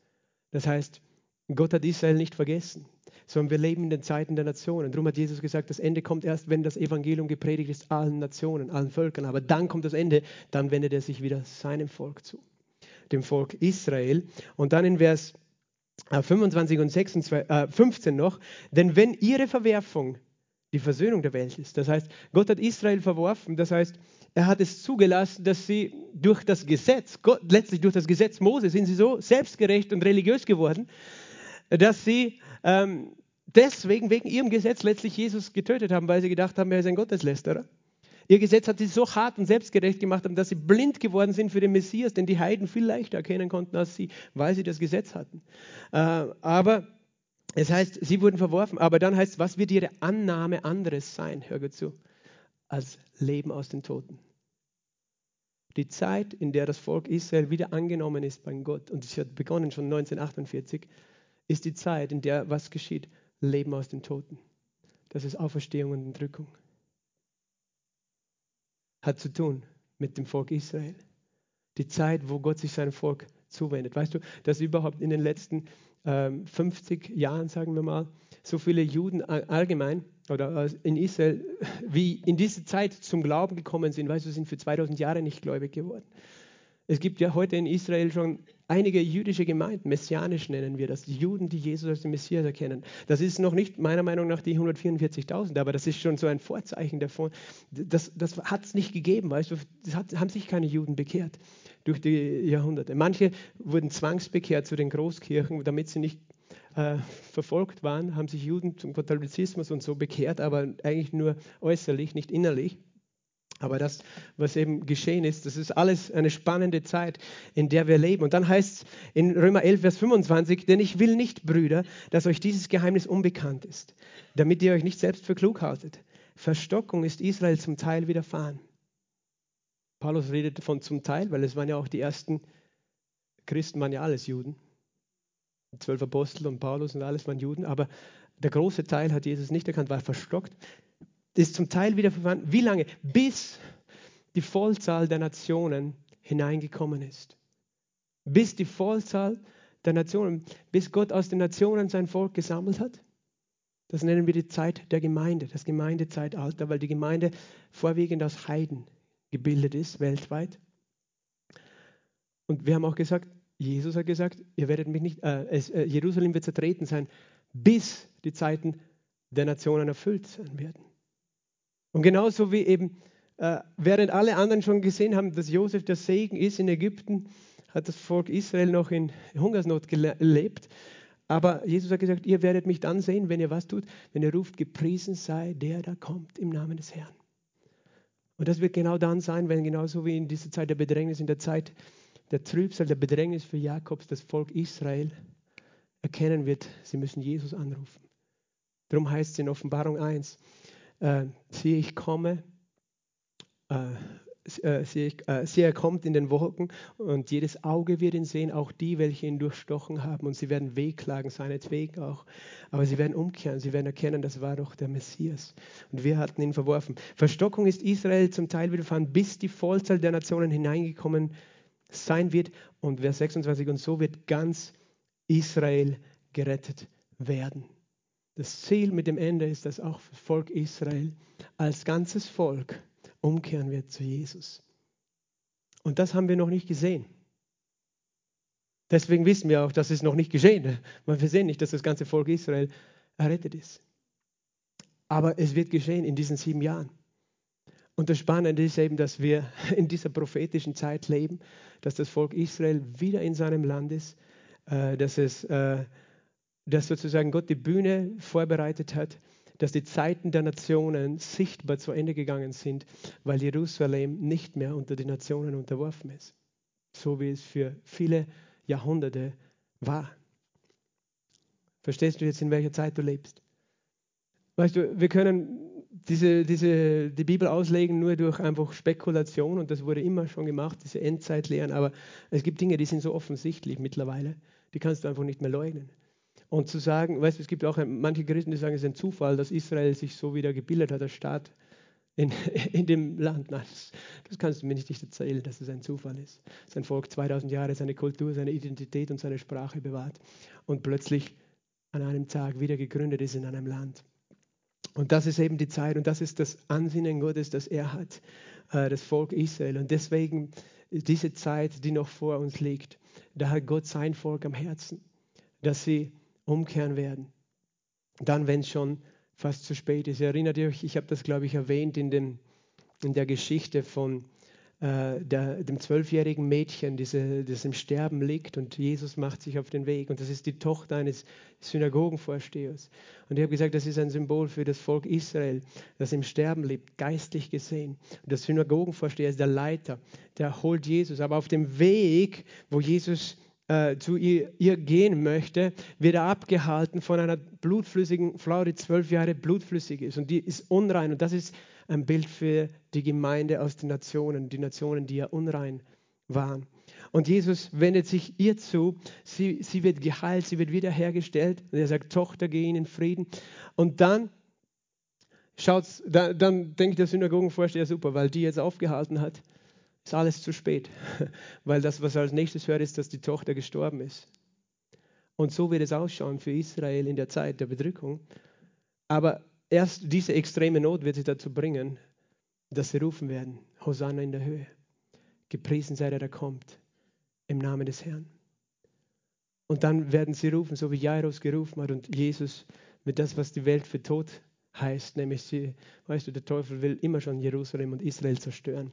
Das heißt, Gott hat Israel nicht vergessen, sondern wir leben in den Zeiten der Nationen. Darum hat Jesus gesagt, das Ende kommt erst, wenn das Evangelium gepredigt ist, allen Nationen, allen Völkern. Aber dann kommt das Ende, dann wendet er sich wieder seinem Volk zu, dem Volk Israel. Und dann in Vers 25 äh, und 26, äh, 15 noch, denn wenn ihre Verwerfung die Versöhnung der Welt ist, das heißt, Gott hat Israel verworfen, das heißt, er hat es zugelassen, dass sie durch das Gesetz, Gott, letztlich durch das Gesetz Mose, sind sie so selbstgerecht und religiös geworden, dass sie ähm, deswegen wegen ihrem Gesetz letztlich Jesus getötet haben, weil sie gedacht haben, er ist ein Gotteslästerer. Ihr Gesetz hat sie so hart und selbstgerecht gemacht, dass sie blind geworden sind für den Messias, den die Heiden viel leichter erkennen konnten als sie, weil sie das Gesetz hatten. Äh, aber es heißt, sie wurden verworfen. Aber dann heißt es, was wird ihre Annahme anderes sein? Hör gut zu. Als Leben aus den Toten. Die Zeit, in der das Volk Israel wieder angenommen ist bei Gott, und es hat begonnen schon 1948, ist die Zeit, in der was geschieht? Leben aus den Toten. Das ist Auferstehung und Entrückung. Hat zu tun mit dem Volk Israel. Die Zeit, wo Gott sich seinem Volk zuwendet. Weißt du, dass überhaupt in den letzten ähm, 50 Jahren, sagen wir mal, so viele Juden allgemein oder in Israel, wie in diese Zeit zum Glauben gekommen sind, weißt du, sind für 2000 Jahre nicht gläubig geworden. Es gibt ja heute in Israel schon einige jüdische Gemeinden, messianisch nennen wir das, die Juden, die Jesus als den Messias erkennen. Das ist noch nicht meiner Meinung nach die 144.000, aber das ist schon so ein Vorzeichen davon. Das, das hat es nicht gegeben, weißt du, hat, haben sich keine Juden bekehrt durch die Jahrhunderte. Manche wurden zwangsbekehrt zu den Großkirchen, damit sie nicht äh, verfolgt waren, haben sich Juden zum Katholizismus und so bekehrt, aber eigentlich nur äußerlich, nicht innerlich. Aber das, was eben geschehen ist, das ist alles eine spannende Zeit, in der wir leben. Und dann heißt es in Römer 11, Vers 25, denn ich will nicht, Brüder, dass euch dieses Geheimnis unbekannt ist, damit ihr euch nicht selbst für klug haltet. Verstockung ist Israel zum Teil widerfahren. Paulus redet von zum Teil, weil es waren ja auch die ersten Christen, waren ja alles Juden. Die zwölf Apostel und Paulus und alles waren Juden, aber der große Teil hat Jesus nicht erkannt, war verstockt ist zum Teil wieder verwandt. Wie lange? Bis die Vollzahl der Nationen hineingekommen ist. Bis die Vollzahl der Nationen, bis Gott aus den Nationen sein Volk gesammelt hat. Das nennen wir die Zeit der Gemeinde, das Gemeindezeitalter, weil die Gemeinde vorwiegend aus Heiden gebildet ist, weltweit. Und wir haben auch gesagt, Jesus hat gesagt, ihr werdet mich nicht, äh, es, äh, Jerusalem wird zertreten sein, bis die Zeiten der Nationen erfüllt sein werden. Und genauso wie eben, äh, während alle anderen schon gesehen haben, dass Josef der Segen ist in Ägypten, hat das Volk Israel noch in Hungersnot gelebt. Aber Jesus hat gesagt, ihr werdet mich dann sehen, wenn ihr was tut, wenn ihr ruft, gepriesen sei der, der kommt im Namen des Herrn. Und das wird genau dann sein, wenn genauso wie in dieser Zeit der Bedrängnis, in der Zeit der Trübsal, der Bedrängnis für Jakobs, das Volk Israel erkennen wird, sie müssen Jesus anrufen. Darum heißt es in Offenbarung 1, äh, siehe, ich komme, äh, äh, siehe, äh, siehe, er kommt in den Wolken und jedes Auge wird ihn sehen, auch die, welche ihn durchstochen haben. Und sie werden wehklagen, seinetwegen auch. Aber sie werden umkehren, sie werden erkennen, das war doch der Messias. Und wir hatten ihn verworfen. Verstockung ist Israel zum Teil widerfahren, bis die Vollzahl der Nationen hineingekommen sein wird. Und Vers 26, und so wird ganz Israel gerettet werden. Das Ziel mit dem Ende ist, dass auch das Volk Israel als ganzes Volk umkehren wird zu Jesus. Und das haben wir noch nicht gesehen. Deswegen wissen wir auch, dass es noch nicht geschehen. Weil wir sehen nicht, dass das ganze Volk Israel errettet ist. Aber es wird geschehen in diesen sieben Jahren. Und das Spannende ist eben, dass wir in dieser prophetischen Zeit leben, dass das Volk Israel wieder in seinem Land ist, äh, dass es äh, dass sozusagen Gott die Bühne vorbereitet hat, dass die Zeiten der Nationen sichtbar zu Ende gegangen sind, weil Jerusalem nicht mehr unter die Nationen unterworfen ist, so wie es für viele Jahrhunderte war. Verstehst du jetzt, in welcher Zeit du lebst? Weißt du, wir können diese, diese, die Bibel auslegen nur durch einfach Spekulation und das wurde immer schon gemacht, diese Endzeitlehren, aber es gibt Dinge, die sind so offensichtlich mittlerweile, die kannst du einfach nicht mehr leugnen. Und zu sagen, weißt du, es gibt auch manche Christen, die sagen, es ist ein Zufall, dass Israel sich so wieder gebildet hat, der Staat in, in dem Land. Nein, das, das, kannst du mir nicht erzählen, dass es ein Zufall ist. Sein Volk 2000 Jahre seine Kultur, seine Identität und seine Sprache bewahrt und plötzlich an einem Tag wieder gegründet ist in einem Land. Und das ist eben die Zeit und das ist das Ansinnen Gottes, das er hat, äh, das Volk Israel. Und deswegen diese Zeit, die noch vor uns liegt, da hat Gott sein Volk am Herzen, dass sie umkehren werden. Dann, wenn es schon fast zu spät ist. Erinnert ihr euch, ich habe das, glaube ich, erwähnt in, dem, in der Geschichte von äh, der, dem zwölfjährigen Mädchen, diese, das im Sterben liegt und Jesus macht sich auf den Weg. Und das ist die Tochter eines Synagogenvorstehers. Und ich habe gesagt, das ist ein Symbol für das Volk Israel, das im Sterben lebt, geistlich gesehen. Und der Synagogenvorsteher ist der Leiter, der holt Jesus. Aber auf dem Weg, wo Jesus äh, zu ihr, ihr, gehen möchte, wird er abgehalten von einer blutflüssigen Frau, die zwölf Jahre blutflüssig ist und die ist unrein. Und das ist ein Bild für die Gemeinde aus den Nationen, die Nationen, die ja unrein waren. Und Jesus wendet sich ihr zu, sie, sie wird geheilt, sie wird wiederhergestellt. Und er sagt, Tochter, geh in Frieden. Und dann schaut's, da, dann denkt der Synagogenvorsteher, super, weil die jetzt aufgehalten hat, ist alles zu spät, weil das, was als nächstes hört, ist, dass die Tochter gestorben ist. Und so wird es ausschauen für Israel in der Zeit der Bedrückung. Aber erst diese extreme Not wird sie dazu bringen, dass sie rufen werden, Hosanna in der Höhe. gepriesen sei der, der kommt, im Namen des Herrn. Und dann werden sie rufen, so wie Jairus gerufen hat und Jesus mit das, was die Welt für tot heißt, nämlich sie, weißt du, der Teufel will immer schon Jerusalem und Israel zerstören.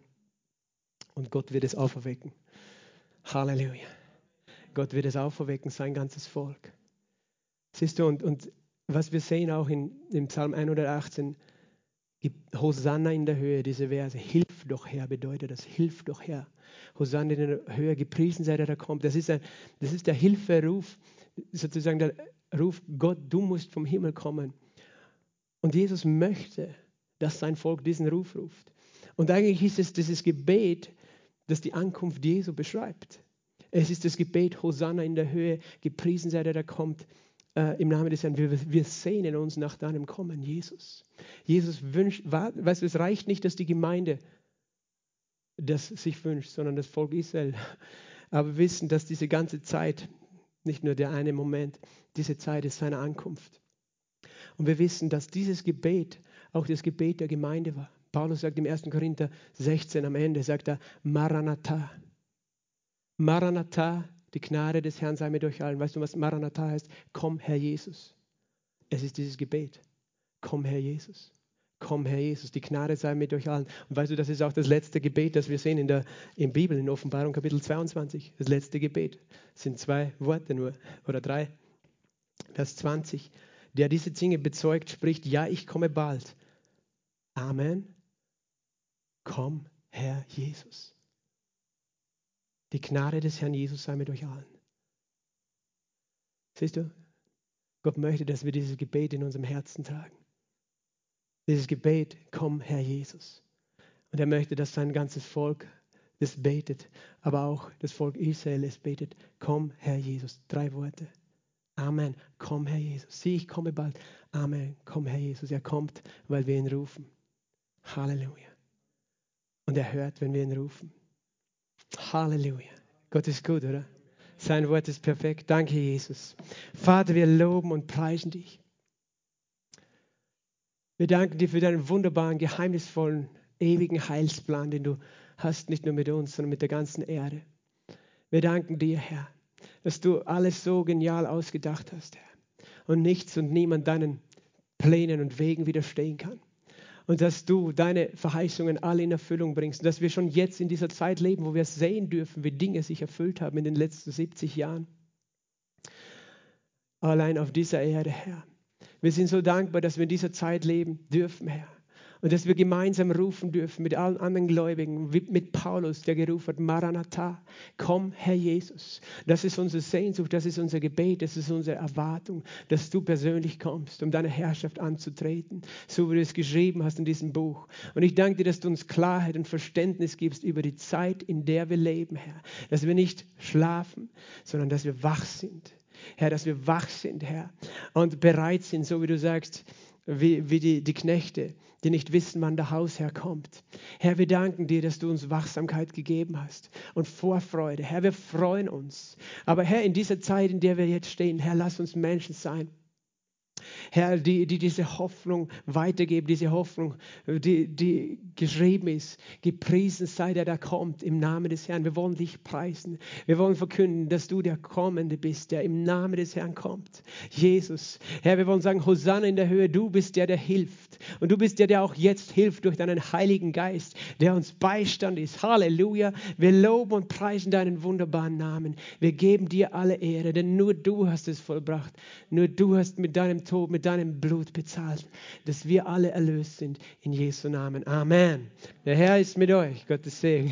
Und Gott wird es auferwecken. Halleluja. Gott wird es auferwecken, sein ganzes Volk. Siehst du, und, und was wir sehen auch in, im Psalm 118, Hosanna in der Höhe, diese Verse, hilf doch Herr, bedeutet das, hilf doch Herr. Hosanna in der Höhe, gepriesen sei der, der kommt. Das ist, ein, das ist der Hilferuf, sozusagen der Ruf, Gott, du musst vom Himmel kommen. Und Jesus möchte, dass sein Volk diesen Ruf ruft. Und eigentlich ist es dieses Gebet, das die Ankunft Jesu beschreibt. Es ist das Gebet, Hosanna in der Höhe, gepriesen sei der, der kommt äh, im Namen des Herrn. Wir, wir sehnen uns nach deinem Kommen, Jesus. Jesus wünscht, weißt du, es reicht nicht, dass die Gemeinde das sich wünscht, sondern das Volk Israel. Aber wir wissen, dass diese ganze Zeit, nicht nur der eine Moment, diese Zeit ist seine Ankunft. Und wir wissen, dass dieses Gebet auch das Gebet der Gemeinde war. Paulus sagt im 1. Korinther 16 am Ende, sagt er, Maranatha. Maranatha die Gnade des Herrn sei mit euch allen. Weißt du, was Maranatha heißt? Komm, Herr Jesus. Es ist dieses Gebet. Komm, Herr Jesus. Komm, Herr Jesus. Die Gnade sei mit euch allen. Und weißt du, das ist auch das letzte Gebet, das wir sehen in der in Bibel, in Offenbarung Kapitel 22. Das letzte Gebet. Das sind zwei Worte nur oder drei. Vers 20. Der diese Dinge bezeugt, spricht: Ja, ich komme bald. Amen. Komm, Herr Jesus. Die Gnade des Herrn Jesus sei mit euch allen. Siehst du, Gott möchte, dass wir dieses Gebet in unserem Herzen tragen. Dieses Gebet, komm, Herr Jesus. Und er möchte, dass sein ganzes Volk das betet, aber auch das Volk Israel es betet, komm, Herr Jesus. Drei Worte. Amen. Komm, Herr Jesus. Sieh, ich komme bald. Amen. Komm, Herr Jesus. Er kommt, weil wir ihn rufen. Halleluja. Und er hört, wenn wir ihn rufen. Halleluja. Gott ist gut, oder? Sein Wort ist perfekt. Danke, Jesus. Vater, wir loben und preisen dich. Wir danken dir für deinen wunderbaren, geheimnisvollen, ewigen Heilsplan, den du hast, nicht nur mit uns, sondern mit der ganzen Erde. Wir danken dir, Herr, dass du alles so genial ausgedacht hast, Herr, und nichts und niemand deinen Plänen und Wegen widerstehen kann und dass du deine Verheißungen alle in Erfüllung bringst und dass wir schon jetzt in dieser Zeit leben, wo wir sehen dürfen, wie Dinge sich erfüllt haben in den letzten 70 Jahren. Allein auf dieser Erde, Herr. Wir sind so dankbar, dass wir in dieser Zeit leben dürfen, Herr. Und dass wir gemeinsam rufen dürfen mit allen anderen Gläubigen, mit Paulus, der gerufen hat, Maranatha, komm, Herr Jesus. Das ist unsere Sehnsucht, das ist unser Gebet, das ist unsere Erwartung, dass du persönlich kommst, um deine Herrschaft anzutreten, so wie du es geschrieben hast in diesem Buch. Und ich danke dir, dass du uns Klarheit und Verständnis gibst über die Zeit, in der wir leben, Herr. Dass wir nicht schlafen, sondern dass wir wach sind. Herr, dass wir wach sind, Herr, und bereit sind, so wie du sagst, wie, wie die, die Knechte, die nicht wissen, wann der Hausherr kommt. Herr, wir danken dir, dass du uns Wachsamkeit gegeben hast und Vorfreude. Herr, wir freuen uns. Aber Herr, in dieser Zeit, in der wir jetzt stehen, Herr, lass uns Menschen sein, Herr, die, die diese Hoffnung weitergeben, diese Hoffnung, die, die geschrieben ist. Gepriesen sei der, der kommt im Namen des Herrn. Wir wollen dich preisen. Wir wollen verkünden, dass du der Kommende bist, der im Namen des Herrn kommt. Jesus, Herr, wir wollen sagen, Hosanna in der Höhe, du bist der, der hilft. Und du bist der, der auch jetzt hilft durch deinen Heiligen Geist, der uns Beistand ist. Halleluja. Wir loben und preisen deinen wunderbaren Namen. Wir geben dir alle Ehre, denn nur du hast es vollbracht. Nur du hast mit deinem Tod, mit deinem Blut bezahlt, dass wir alle erlöst sind. In Jesu Namen. Amen. Der Herr ist mit euch. Gottes Segen.